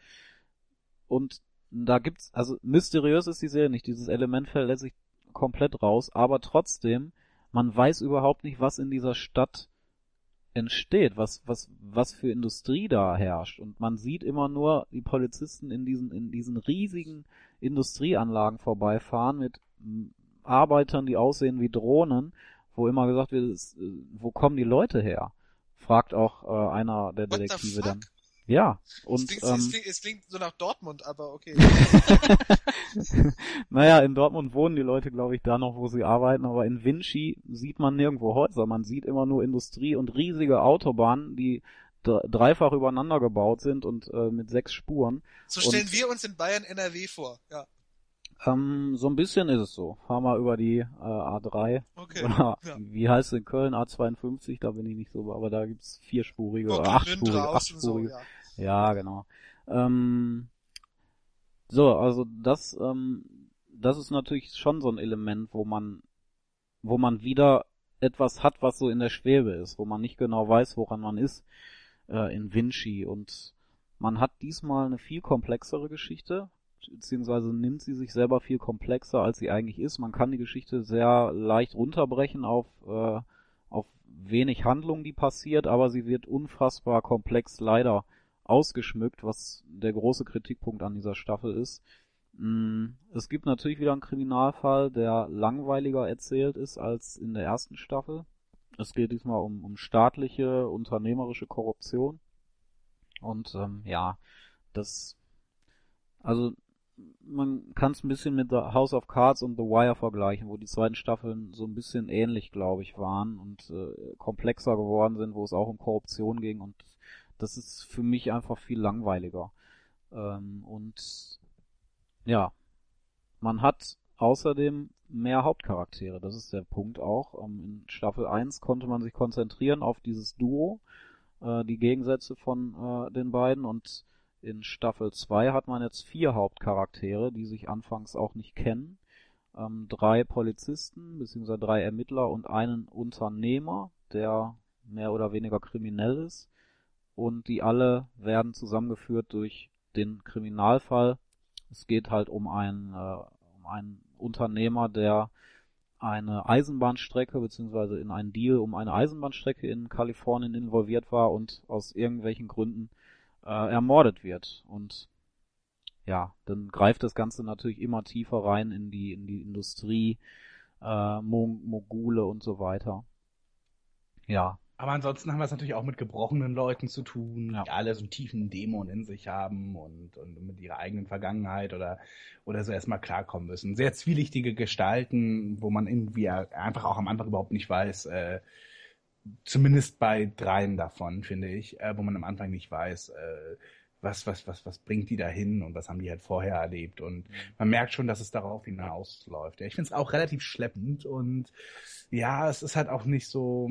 Und da gibt's, also mysteriös ist die Serie nicht. Dieses Element fällt letztlich komplett raus, aber trotzdem, man weiß überhaupt nicht, was in dieser Stadt entsteht, was, was, was für Industrie da herrscht. Und man sieht immer nur die Polizisten in diesen, in diesen riesigen Industrieanlagen vorbeifahren mit Arbeitern, die aussehen wie Drohnen, wo immer gesagt wird, äh, wo kommen die Leute her? Fragt auch äh, einer der Detektive dann. Ja, Es und klingt, ähm, es, klingt, es klingt so nach Dortmund, aber okay. naja, in Dortmund wohnen die Leute, glaube ich, da noch, wo sie arbeiten, aber in Vinci sieht man nirgendwo Häuser. Man sieht immer nur Industrie und riesige Autobahnen, die dre- dreifach übereinander gebaut sind und äh, mit sechs Spuren. So stellen Und- wir uns in Bayern NRW vor. Ja, Ähm, so ein bisschen ist es so. Fahr mal über die äh, A3 okay. oder Ja. wie heißt es in Köln A52, da bin ich nicht so, aber da gibt's vierspurige oder achtspurige, und so, achtspurige. ja. Ja, genau. Ähm, so, also das, ähm, das ist natürlich schon so ein Element, wo man, wo man wieder etwas hat, was so in der Schwebe ist, wo man nicht genau weiß, woran man ist äh, in Vinci. Und man hat diesmal eine viel komplexere Geschichte, beziehungsweise nimmt sie sich selber viel komplexer, als sie eigentlich ist. Man kann die Geschichte sehr leicht runterbrechen auf, äh, auf wenig Handlung, die passiert, aber sie wird unfassbar komplex leider ausgeschmückt, was der große Kritikpunkt an dieser Staffel ist. Mm, Es gibt natürlich wieder einen Kriminalfall, der langweiliger erzählt ist als in der ersten Staffel. Es geht diesmal um, um staatliche, unternehmerische Korruption. Und ähm, ja, das, also man kann es ein bisschen mit The House of Cards und The Wire vergleichen, wo die zweiten Staffeln so ein bisschen ähnlich, glaube ich, waren und äh, komplexer geworden sind, wo es auch um Korruption ging und das ist für mich einfach viel langweiliger. Ähm, und ja, man hat außerdem mehr Hauptcharaktere. Das ist der Punkt auch. Ähm, in Staffel 1 konnte man sich konzentrieren auf dieses Duo, äh, die Gegensätze von äh, den beiden und in Staffel 2 hat man jetzt vier Hauptcharaktere, die sich anfangs auch nicht kennen. Ähm, drei Polizisten bzw. drei Ermittler und einen Unternehmer, der mehr oder weniger kriminell ist. Und die alle werden zusammengeführt durch den Kriminalfall. Es geht halt um einen, äh, um einen Unternehmer, der eine Eisenbahnstrecke beziehungsweise in einen Deal um eine Eisenbahnstrecke in Kalifornien involviert war und aus irgendwelchen Gründen äh, ermordet wird. Und ja, dann greift das Ganze natürlich immer tiefer rein in die in die Industrie, äh, Mo Mogule und so weiter. Ja, Aber ansonsten haben wir es natürlich auch mit gebrochenen Leuten zu tun, Ja. die alle so einen tiefen Dämon in sich haben und, und mit ihrer eigenen Vergangenheit oder, oder so erstmal klarkommen müssen. Sehr zwielichtige Gestalten, wo man irgendwie einfach auch am Anfang überhaupt nicht weiß, äh, zumindest bei dreien davon, finde ich, äh, wo man am Anfang nicht weiß, äh, was, was, was, was bringt die da hin und was haben die halt vorher erlebt. Und man merkt schon, dass es darauf hinausläuft. Ja, ich finde es auch relativ schleppend und ja, es ist halt auch nicht so,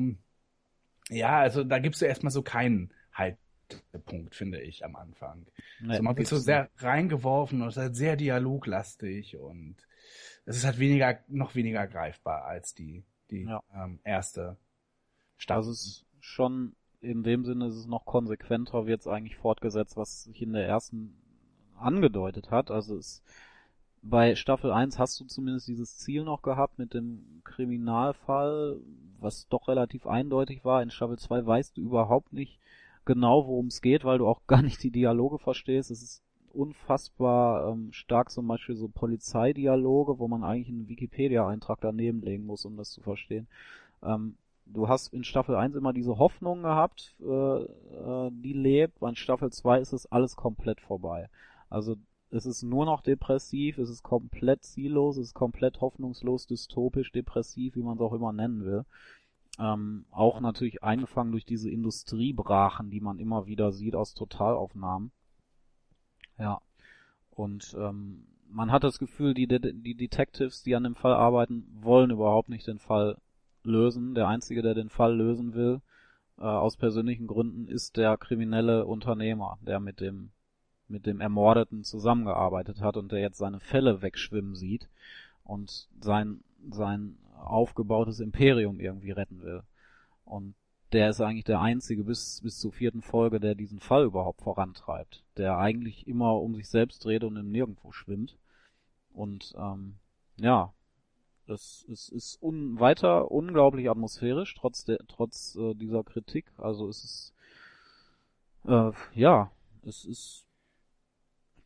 ja, also da gibst du erstmal so keinen Haltepunkt, finde ich, am Anfang. ne, also man wird so sehr reingeworfen und es ist halt sehr dialoglastig und es ist halt weniger, noch weniger greifbar als die, die Ja. ähm, erste. Staffel. Also es ist schon in dem Sinne ist es noch konsequenter, wird es eigentlich fortgesetzt, was sich in der ersten angedeutet hat. Also es, bei Staffel 1 hast du zumindest dieses Ziel noch gehabt mit dem Kriminalfall, was doch relativ eindeutig war. In Staffel 2 weißt du überhaupt nicht genau, worum es geht, weil du auch gar nicht die Dialoge verstehst. Es ist unfassbar ähm, stark zum Beispiel so Polizeidialoge, wo man eigentlich einen Wikipedia-Eintrag daneben legen muss, um das zu verstehen. Ähm, du hast in Staffel 1 immer diese Hoffnung gehabt, äh, äh, die lebt, bei Staffel 2 ist es alles komplett vorbei. Also es ist nur noch depressiv, es ist komplett ziellos, es ist komplett hoffnungslos, dystopisch, depressiv, wie man es auch immer nennen will. Ähm, auch natürlich eingefangen durch diese Industriebrachen, die man immer wieder sieht aus Totalaufnahmen. Ja. Und ähm, man hat das Gefühl, die, die Detectives, die an dem Fall arbeiten, wollen überhaupt nicht den Fall lösen. Der Einzige, der den Fall lösen will, äh, aus persönlichen Gründen, ist der kriminelle Unternehmer, der mit dem mit dem Ermordeten zusammengearbeitet hat und der jetzt seine Fälle wegschwimmen sieht und sein sein aufgebautes Imperium irgendwie retten will. Und der ist eigentlich der einzige bis bis zur vierten Folge, der diesen Fall überhaupt vorantreibt, der eigentlich immer um sich selbst dreht und im Nirgendwo schwimmt. Und ähm, ja, es, es ist un, weiter unglaublich atmosphärisch, trotz, der, trotz äh, dieser Kritik. Also es ist, äh, ja, es ist,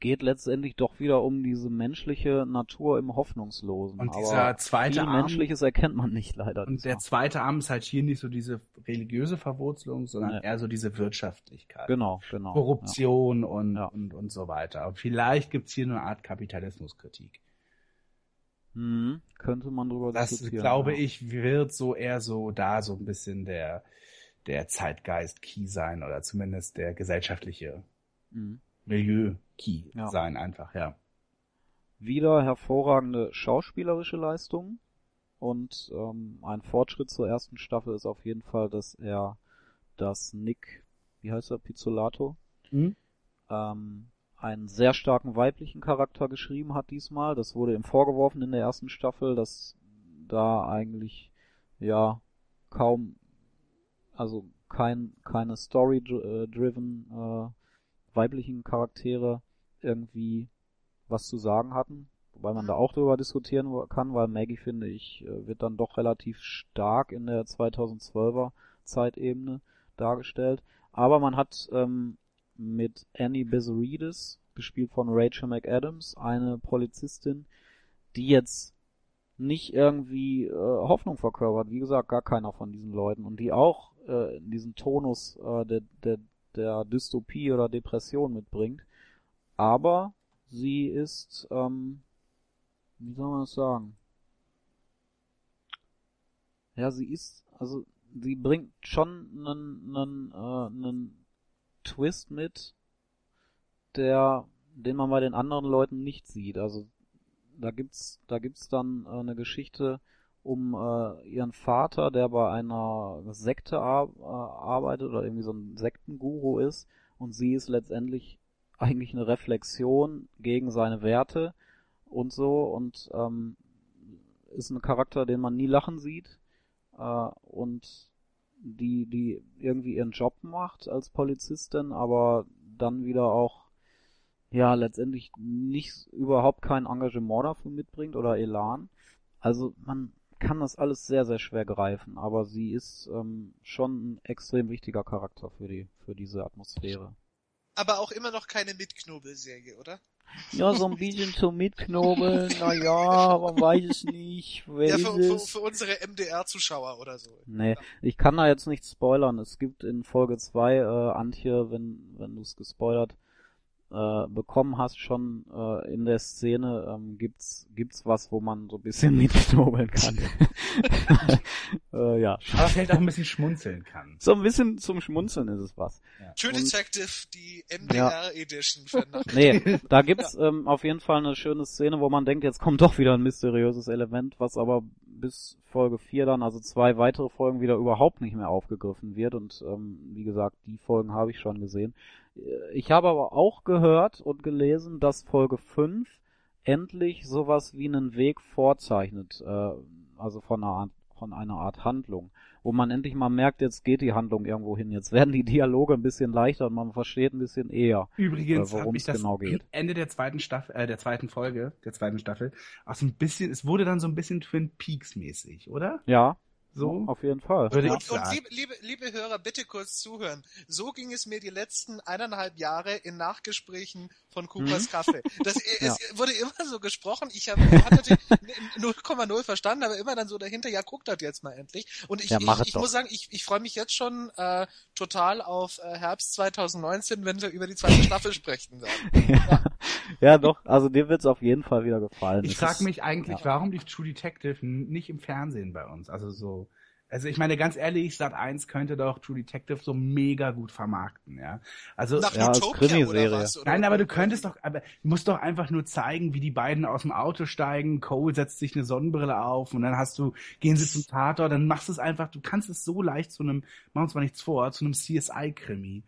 geht letztendlich doch wieder um diese menschliche Natur im Hoffnungslosen. Und dieser Aber zweite viel Arm, Menschliches erkennt man nicht leider. und der zweite Arm ist halt hier nicht so diese religiöse Verwurzelung, sondern Nee. eher so diese Wirtschaftlichkeit. Genau, genau. Korruption und, Ja. und, und so weiter. Und vielleicht gibt's hier eine Art Kapitalismuskritik. Ja. Mhm, könnte man drüber Das, diskutieren. glaube ja. ich, wird so eher so da so ein bisschen der, der Zeitgeist-Key sein oder zumindest der gesellschaftliche Mhm. Milieu-Key Ja. sein, einfach, ja. wieder hervorragende schauspielerische Leistung und ähm, ein Fortschritt zur ersten Staffel ist auf jeden Fall, dass er das Nick, wie heißt er, Pizzolato, Mhm. ähm, einen sehr starken weiblichen Charakter geschrieben hat diesmal. Das wurde ihm vorgeworfen in der ersten Staffel, dass da eigentlich ja kaum, also kein keine Story-driven äh, weiblichen Charaktere irgendwie was zu sagen hatten. Wobei man da auch drüber diskutieren kann, weil Maggie, finde ich, äh, wird dann doch relativ stark in der 2012er Zeitebene dargestellt. Aber man hat ähm, mit Annie Bezeridis, gespielt von Rachel McAdams, eine Polizistin, die jetzt nicht irgendwie äh, Hoffnung verkörpert. Wie gesagt, gar keiner von diesen Leuten. Und die auch äh, diesen Tonus äh, der, der, der Dystopie oder Depression mitbringt. Aber sie ist, ähm, wie soll man das sagen? Ja, sie ist, also sie bringt schon einen, einen, äh, einen Twist mit, der, den man bei den anderen Leuten nicht sieht. Also da gibt's, da gibt's dann äh, eine Geschichte um äh, ihren Vater, der bei einer Sekte ar äh, arbeitet oder irgendwie so ein Sektenguru ist und sie ist letztendlich eigentlich eine Reflexion gegen seine Werte und so und ähm, ist ein Charakter, den man nie lachen sieht äh, und die die irgendwie ihren Job macht als Polizistin, aber dann wieder auch ja letztendlich nicht überhaupt kein Engagement dafür mitbringt oder Elan. Also man kann das alles sehr sehr schwer greifen, aber sie ist ähm, schon ein extrem wichtiger Charakter für die für diese Atmosphäre. Aber auch immer noch keine Mitknobelserie, oder? Ja, so ein bisschen zum Mitknobeln, naja, man weiß es nicht. Wer Ja, für, für, für unsere MDR-Zuschauer oder so. Nee, ich kann da jetzt nicht spoilern. Es gibt in Folge 2, äh, Antje, wenn, wenn du es gespoilert äh, bekommen hast, schon äh, in der Szene, ähm, gibt's, gibt's was, wo man so ein bisschen mitknobeln kann. äh, ja. Aber vielleicht auch ein bisschen schmunzeln kann. So ein bisschen zum Schmunzeln ist es was. True Und- Detective, die MDR-Edition für nach Nee, da gibt's ähm, auf jeden Fall eine schöne Szene, wo man denkt, jetzt kommt doch wieder ein mysteriöses Element, was aber bis Folge 4 dann, also zwei weitere Folgen wieder überhaupt nicht mehr aufgegriffen wird. Und ähm, wie gesagt, die Folgen habe ich schon gesehen. Äh, Ich habe aber auch gehört und gelesen, dass Folge 5 endlich sowas wie einen Weg vorzeichnet, äh, also von einer Art, von einer Art Handlung. wo man endlich mal merkt, jetzt geht die Handlung irgendwo hin. Jetzt werden die Dialoge ein bisschen leichter und man versteht ein bisschen eher, Übrigens äh, worum es genau geht. Ende der zweiten Staffel, äh, der zweiten Folge, der zweiten Staffel, auch so ein bisschen, es wurde dann so ein bisschen Twin Peaks mäßig, oder? Ja, So? auf jeden Fall. Würde Und, ich und liebe, liebe, liebe Hörer, bitte kurz zuhören. So ging es mir die letzten eineinhalb Jahre in Nachgesprächen von Coopers Kaffee. Das, es wurde immer so gesprochen. Ich habe hab natürlich 0,0 verstanden, aber immer dann so dahinter, ja, guckt das jetzt mal endlich. Und ich, Ja, mach ich, es ich doch. muss sagen, ich, ich freue mich jetzt schon äh, total auf äh, Herbst 2019, wenn wir über die zweite Staffel sprechen werden. ja. ja, doch, also dir wird's auf jeden Fall wieder gefallen. Ich Es frage mich eigentlich, ja. warum lief True Detective nicht im Fernsehen bei uns? Also so, also ich meine ganz ehrlich, Sat 1 könnte doch True Detective so mega gut vermarkten, ja. Also Nach Ja, als Utopia oder Krimiserie. was? Oder? Nein, aber du könntest doch, aber du musst doch einfach nur zeigen, wie die beiden aus dem Auto steigen. Cole setzt sich eine Sonnenbrille auf und dann hast du, gehen sie zum Tatort, dann machst du es einfach, du kannst es so leicht zu einem, machen wir uns mal nichts vor, zu einem CSI-Krimi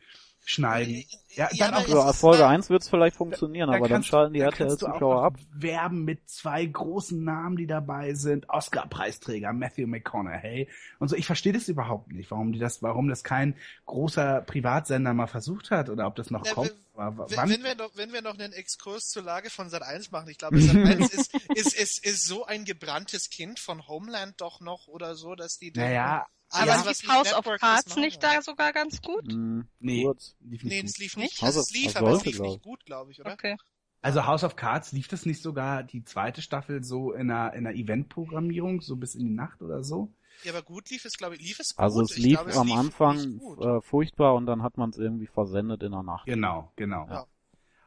schneiden. Ja, Ja, dann aber ist- Folge da- 1 wird's vielleicht funktionieren, aber dann kannst- schalten die RTL-Zuschauer ab. Werben mit zwei großen Namen, die dabei sind. Oscar-Preisträger Matthew McConaughey und so. Ich verstehe das überhaupt nicht, warum die das, warum das kein großer Privatsender mal versucht hat oder ob das noch Ja, kommt. wenn- Wenn, wir noch, wenn wir noch einen Exkurs zur Lage von Sat 1 machen, ich glaube, Sat 1 ist, ist, ist, ist so ein gebranntes Kind von Homeland doch noch oder so, dass die naja, Aber ja, lief House of Cards nicht da sogar ganz gut? Hm, Nee. kurz. lief nicht Nee, gut. es lief Nicht? Also es lief, das aber es lief nicht ich. gut, glaube ich, oder? Okay. Also House of Cards lief das nicht sogar die zweite Staffel so in einer, in einer Eventprogrammierung, so bis in die Nacht oder so? Ja, aber gut lief es, glaube ich, lief es gut. Also es lief glaube, es am lief Anfang äh, furchtbar und dann hat man es irgendwie versendet in der Nacht. Genau, genau. Ja.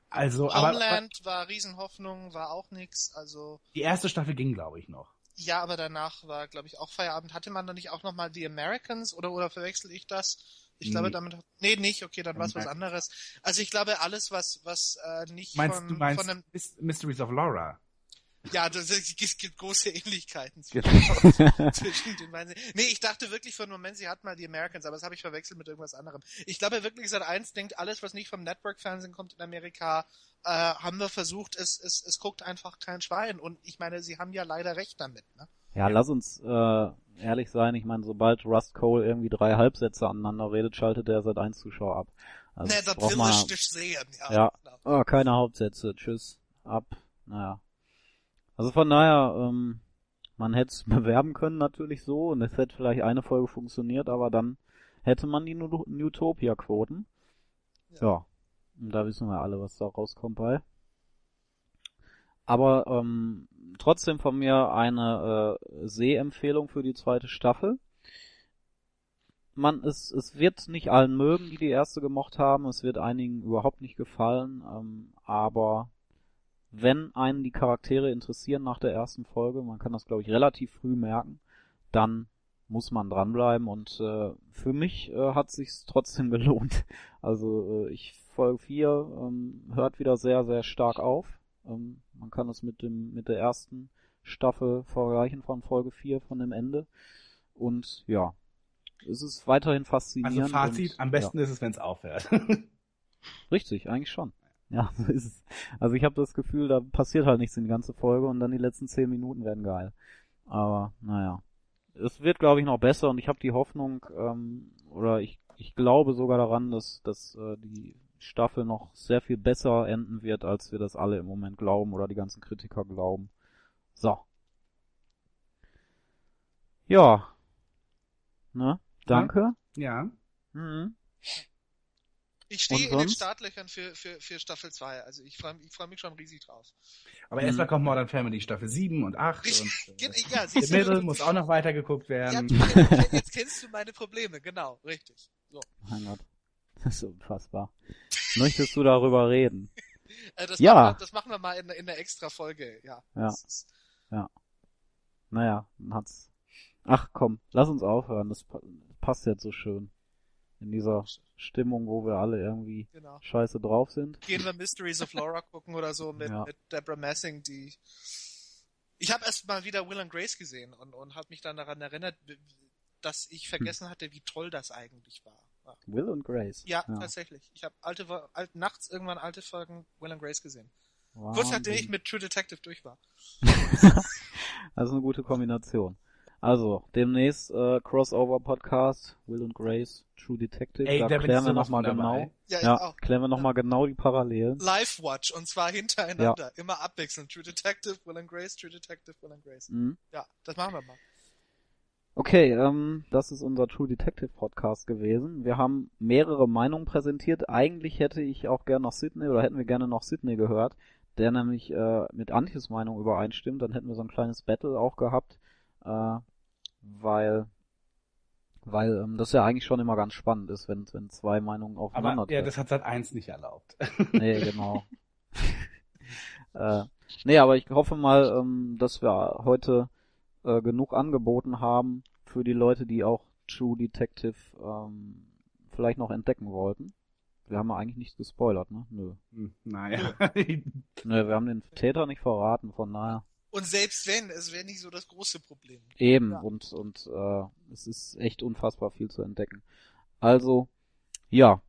Also, aber, aber Homeland war Riesenhoffnung, war auch nix, also die erste Staffel ging, glaube ich, noch. Ja, aber danach war, glaube ich, auch Feierabend. Hatte man da nicht auch nochmal The Americans oder, oder verwechsel ich das? Ich glaube, Nee. damit, hat- nee, nicht, okay, dann war es was anderes. Also ich glaube, alles, was, was äh, nicht Meinst von, du meinst von einem, Mys- Mysteries of Laura? Ja, das, es gibt große Ähnlichkeiten zwischen, zwischen den beiden. Nee, ich dachte wirklich für einen Moment, sie hat mal die Americans, aber das habe ich verwechselt mit irgendwas anderem. Ich glaube wirklich, seit eins denkt, alles, was nicht vom Network-Fernsehen kommt in Amerika, äh, haben wir versucht, es, es, es guckt einfach kein Schwein. Und ich meine, sie haben ja leider recht damit, ne? Ja, lass uns äh, ehrlich sein. Ich meine, sobald Rust Cole irgendwie drei Halbsätze aneinander redet, schaltet der seit 1 Zuschauer ab. Also ne, das will man, ich nicht sehen, ja. Ja. Genau. oh, keine Hauptsätze, tschüss, ab. Naja. Also von daher, ähm, man hätte es bewerben können natürlich so und es hätte vielleicht eine Folge funktioniert, aber dann hätte man die Newtopia-Quoten. Ja. Ja. Und da wissen wir alle, was da rauskommt bei. Aber ähm, trotzdem von mir eine äh, Sehempfehlung für die zweite Staffel. Man, es, es wird nicht allen mögen, die die erste gemocht haben. Es wird einigen überhaupt nicht gefallen. Ähm, aber wenn einen die Charaktere interessieren nach der ersten Folge, man kann das glaube ich relativ früh merken, dann muss man dranbleiben und äh, für mich äh, hat sich's trotzdem gelohnt. Also äh, ich Folge 4 ähm, hört wieder sehr sehr stark auf. Ähm, man kann es mit dem mit der ersten Staffel vergleichen von Folge 4 von dem Ende und ja, es ist weiterhin faszinierend. Also Fazit, und, am besten ist es, wenn es aufhört. Ja, richtig, eigentlich schon. Ja, so ist es. Also ich habe das Gefühl, da passiert halt nichts in die ganze Folge und dann die letzten zehn Minuten werden geil. Aber naja, es wird, glaube ich, noch besser und ich habe die Hoffnung, ähm, oder ich, ich glaube sogar daran, dass, dass äh, die Staffel noch sehr viel besser enden wird, als wir das alle im Moment glauben oder die ganzen Kritiker glauben. So. Ja. Ne? Danke. ja. Mhm. Ich stehe in den? Startlöchern für, für, für Staffel 2. Also ich freue ich freu mich schon riesig drauf. Aber Mhm. erstmal kommt Modern Family Staffel 7 und 8 Ich, und äh, ja, The Middle muss auch noch weitergeguckt ja, werden. du- jetzt, jetzt kennst du meine Probleme, genau, richtig. So. Mein Gott. Das ist unfassbar. Möchtest du darüber reden? Äh, das, Ja. machen wir, das machen wir mal in, in der extra Folge, ja. Ja. Ist- Naja, dann hat's. Ach komm, lass uns aufhören. Das pa- passt jetzt so schön. In dieser Stimmung, wo wir alle irgendwie genau. scheiße drauf sind. Gehen wir Mysteries of Laura gucken oder so mit, Ja. mit Deborah Messing, die. Ich habe erst mal wieder Will and Grace gesehen und, und habe mich dann daran erinnert, dass ich vergessen hatte, wie toll das eigentlich war. Ja, Will und Grace. ja, tatsächlich. Ich habe alte, alt, nachts irgendwann alte Folgen Will and Grace gesehen. Kurz nachdem ich mit True Detective durch war. Also eine gute Kombination. Also, demnächst äh, Crossover-Podcast, Will und Grace, True Detective. Ey, da bin klären wir nochmal genau. Ja, Ja, auch. klären wir nochmal genau die Parallelen. Live-Watch und zwar hintereinander. Immer abwechselnd. True Detective, Will and Grace, True Detective, Will and Grace. Mhm. Ja, das machen wir mal. Okay, ähm, das ist unser True Detective Podcast gewesen. Wir haben mehrere Meinungen präsentiert. Eigentlich hätte ich auch gerne noch Sydney oder hätten wir gerne noch Sydney gehört, der nämlich äh, mit Antjes Meinung übereinstimmt. Dann hätten wir so ein kleines Battle auch gehabt, äh, weil weil ähm, das ja eigentlich schon immer ganz spannend ist, wenn, wenn zwei Meinungen aufeinander Aber ja, das hat Sat 1 nicht erlaubt. Nee, genau. äh, nee, aber ich hoffe mal, ähm, dass wir heute äh, genug angeboten haben für die Leute, die auch True Detective ähm, vielleicht noch entdecken wollten. Wir haben ja eigentlich nichts gespoilert, ne? Nö. Hm, Naja. Nö, wir haben den Täter nicht verraten, von daher. Und selbst wenn, es wäre nicht so das große Problem. Eben, Ja. und, und äh, es ist echt unfassbar viel zu entdecken. Also, ja,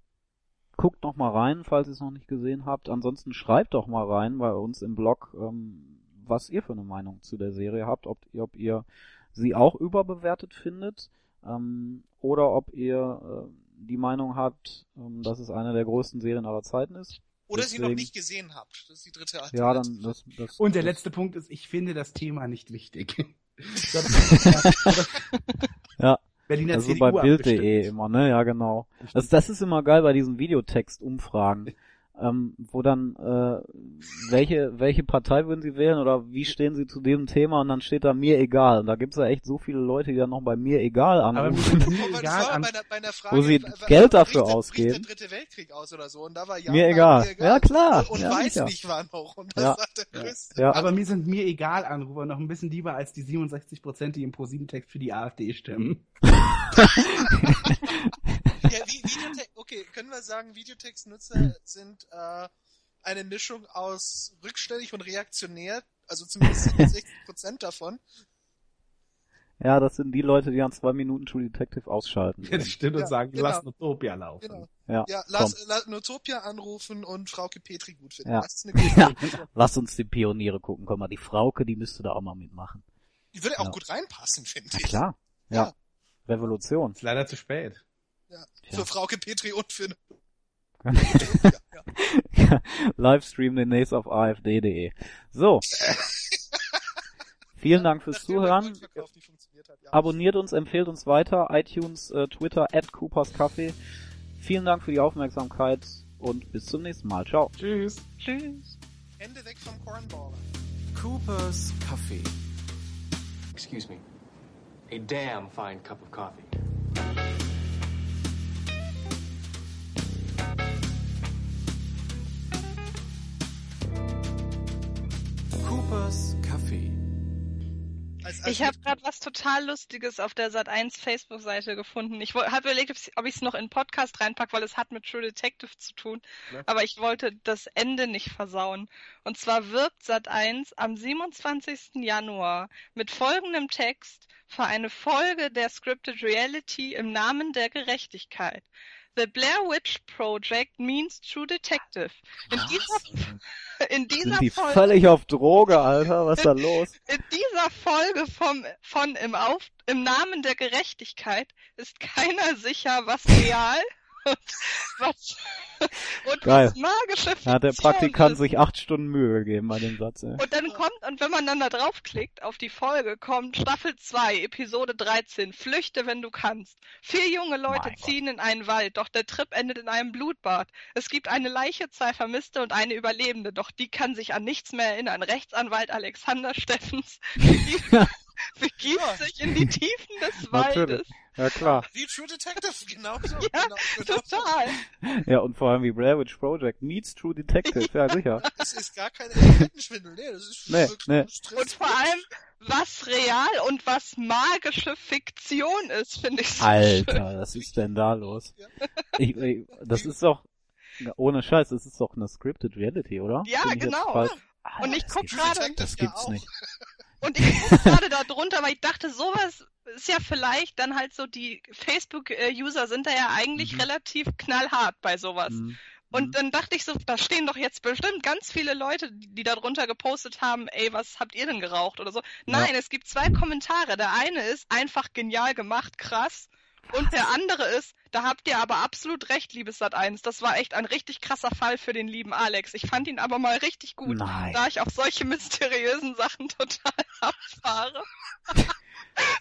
guckt noch mal rein, falls ihr es noch nicht gesehen habt. Ansonsten schreibt doch mal rein bei uns im Blog, ähm, was ihr für eine Meinung zu der Serie habt, ob, ob ihr sie auch überbewertet findet ähm, oder ob ihr äh, die Meinung habt, ähm, dass es eine der größten Serien aller Zeiten ist. Oder sie noch Deswegen- nicht gesehen habt. Das ist die dritte Alternative. Ja, dann das, das Und der das, letzte Punkt ist, ich finde das Thema nicht wichtig. Ja. Berliner Also CDU bei Bild.de immer, ne? Ja, genau. Das, das ist immer geil bei diesen Videotext-Umfragen, ähm, wo dann, äh, welche, welche Partei würden sie wählen oder wie stehen sie zu diesem Thema und dann steht da mir egal. Und da gibt's ja echt so viele Leute, die dann noch bei mir egal anrufen. egal an, Wo sie Geld bricht dafür der- ausgeben. Bricht der dritte Weltkrieg aus oder so. Und da war ja Mir egal. mir Ja, klar. Und Ja, weiß sicher. nicht war noch. Und das Ja. war der größte. ja, aber mir sind mir egal Anrufer noch ein bisschen lieber als die 67 Prozent, die im ProSieben-Text für die AfD stimmen. Ja, okay, können wir sagen, Videotextnutzer sind äh, eine Mischung aus rückständig und reaktionär, also zumindest 67 Prozent davon. ja, das sind die Leute, die nach zwei Minuten True Detective ausschalten. Das stimmt und Ja, sagen, genau. lass Utopia laufen. Genau. Ja, Ja, lass, lass Notopia anrufen und Frauke Petri gut finden. Ja. Das ist eine gute Ja. Lass uns die Pioniere gucken. Komm mal, die Frauke, die müsste da auch mal mitmachen. Die würde auch Ja. gut reinpassen, finde Na ich. klar. Ja. Ja. Revolution. Ist leider zu spät. Ja. Tja. Für Frauke Petri und für Livestream demnächst auf afd.de. So. Vielen Dank fürs Nachdem Zuhören. Hat, ja. Abonniert uns, empfehlt uns weiter. iTunes, äh, Twitter, at Coopers Café. Vielen Dank für die Aufmerksamkeit und bis zum nächsten Mal. Ciao. Tschüss. Tschüss. Hände weg vom Cornballer. Cooper's Coffee. Excuse me. A damn fine cup of coffee. Cooper's. Als, als Ich habe gerade was total Lustiges auf der Sat1 Facebook-Seite gefunden. Ich habe überlegt, ob ich es noch in den Podcast reinpack, weil es hat mit True Detective zu tun. Ja. Aber ich wollte das Ende nicht versauen. Und zwar wirbt Sat1 am 27. Januar mit folgendem Text für eine Folge der Scripted Reality im Namen der Gerechtigkeit. The Blair Witch Project means True Detective. In dieser, in dieser Sind die Folge völlig auf Droge, Alter? Was ist da los? in dieser Folge vom, von im, Auf, im Namen der Gerechtigkeit ist keiner sicher, was real was, und Geil. was magische Fiktion hat der Praktikant ist. sich acht Stunden Mühe gegeben bei dem Satz. Ey. Und dann kommt, und wenn man dann da draufklickt auf die Folge, kommt Staffel 2, Episode 13, Flüchte, wenn du kannst. Vier junge Leute Mein Gott. ziehen in einen Wald, doch der Trip endet in einem Blutbad. Es gibt eine Leiche, zwei Vermisste und eine Überlebende, doch die kann sich an nichts mehr erinnern. Rechtsanwalt Alexander Steffens begibt, Ja. sich in die Tiefen des Natürlich. Ja klar. Wie True Detective, genau so. Ja, genau, genau. Total. Ja, und vor allem wie Blair Witch Project meets True Detective. Ja, sicher. Das ist gar kein Etikettenschwindel, nee, das ist Nee, wirklich nee. das trifft Und vor allem, was real und was magische Fiktion ist, finde ich so schön. Alter, was ist denn da los? Ich, ich, das ist doch, ohne Scheiß, das ist doch eine Scripted Reality, oder? Ja, Bin ich genau. falsch? Und ich das guck gibt's- gerade- Das ja gibt's auch. nicht. Und ich gucke gerade da drunter, weil ich dachte, sowas ist ja vielleicht dann halt so, die Facebook-User sind da ja eigentlich Mhm. relativ knallhart bei sowas. Mhm. Und Mhm. dann dachte ich so, da stehen doch jetzt bestimmt ganz viele Leute, die da drunter gepostet haben, ey, was habt ihr denn geraucht oder so. Nein, es gibt zwei Kommentare. Der eine ist einfach genial gemacht, krass. Und der andere ist, da habt ihr aber absolut recht, liebes Sat1. Das war echt ein richtig krasser Fall für den lieben Alex. Ich fand ihn aber mal richtig gut, Nein. da ich auf solche mysteriösen Sachen total abfahre.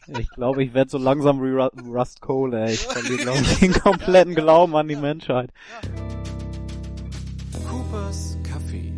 Ich glaube, ich werde so langsam wie Ru- Rust Cole, ey. Ich verliere, glaube ich, den kompletten Glauben an die Menschheit. Coopers Café.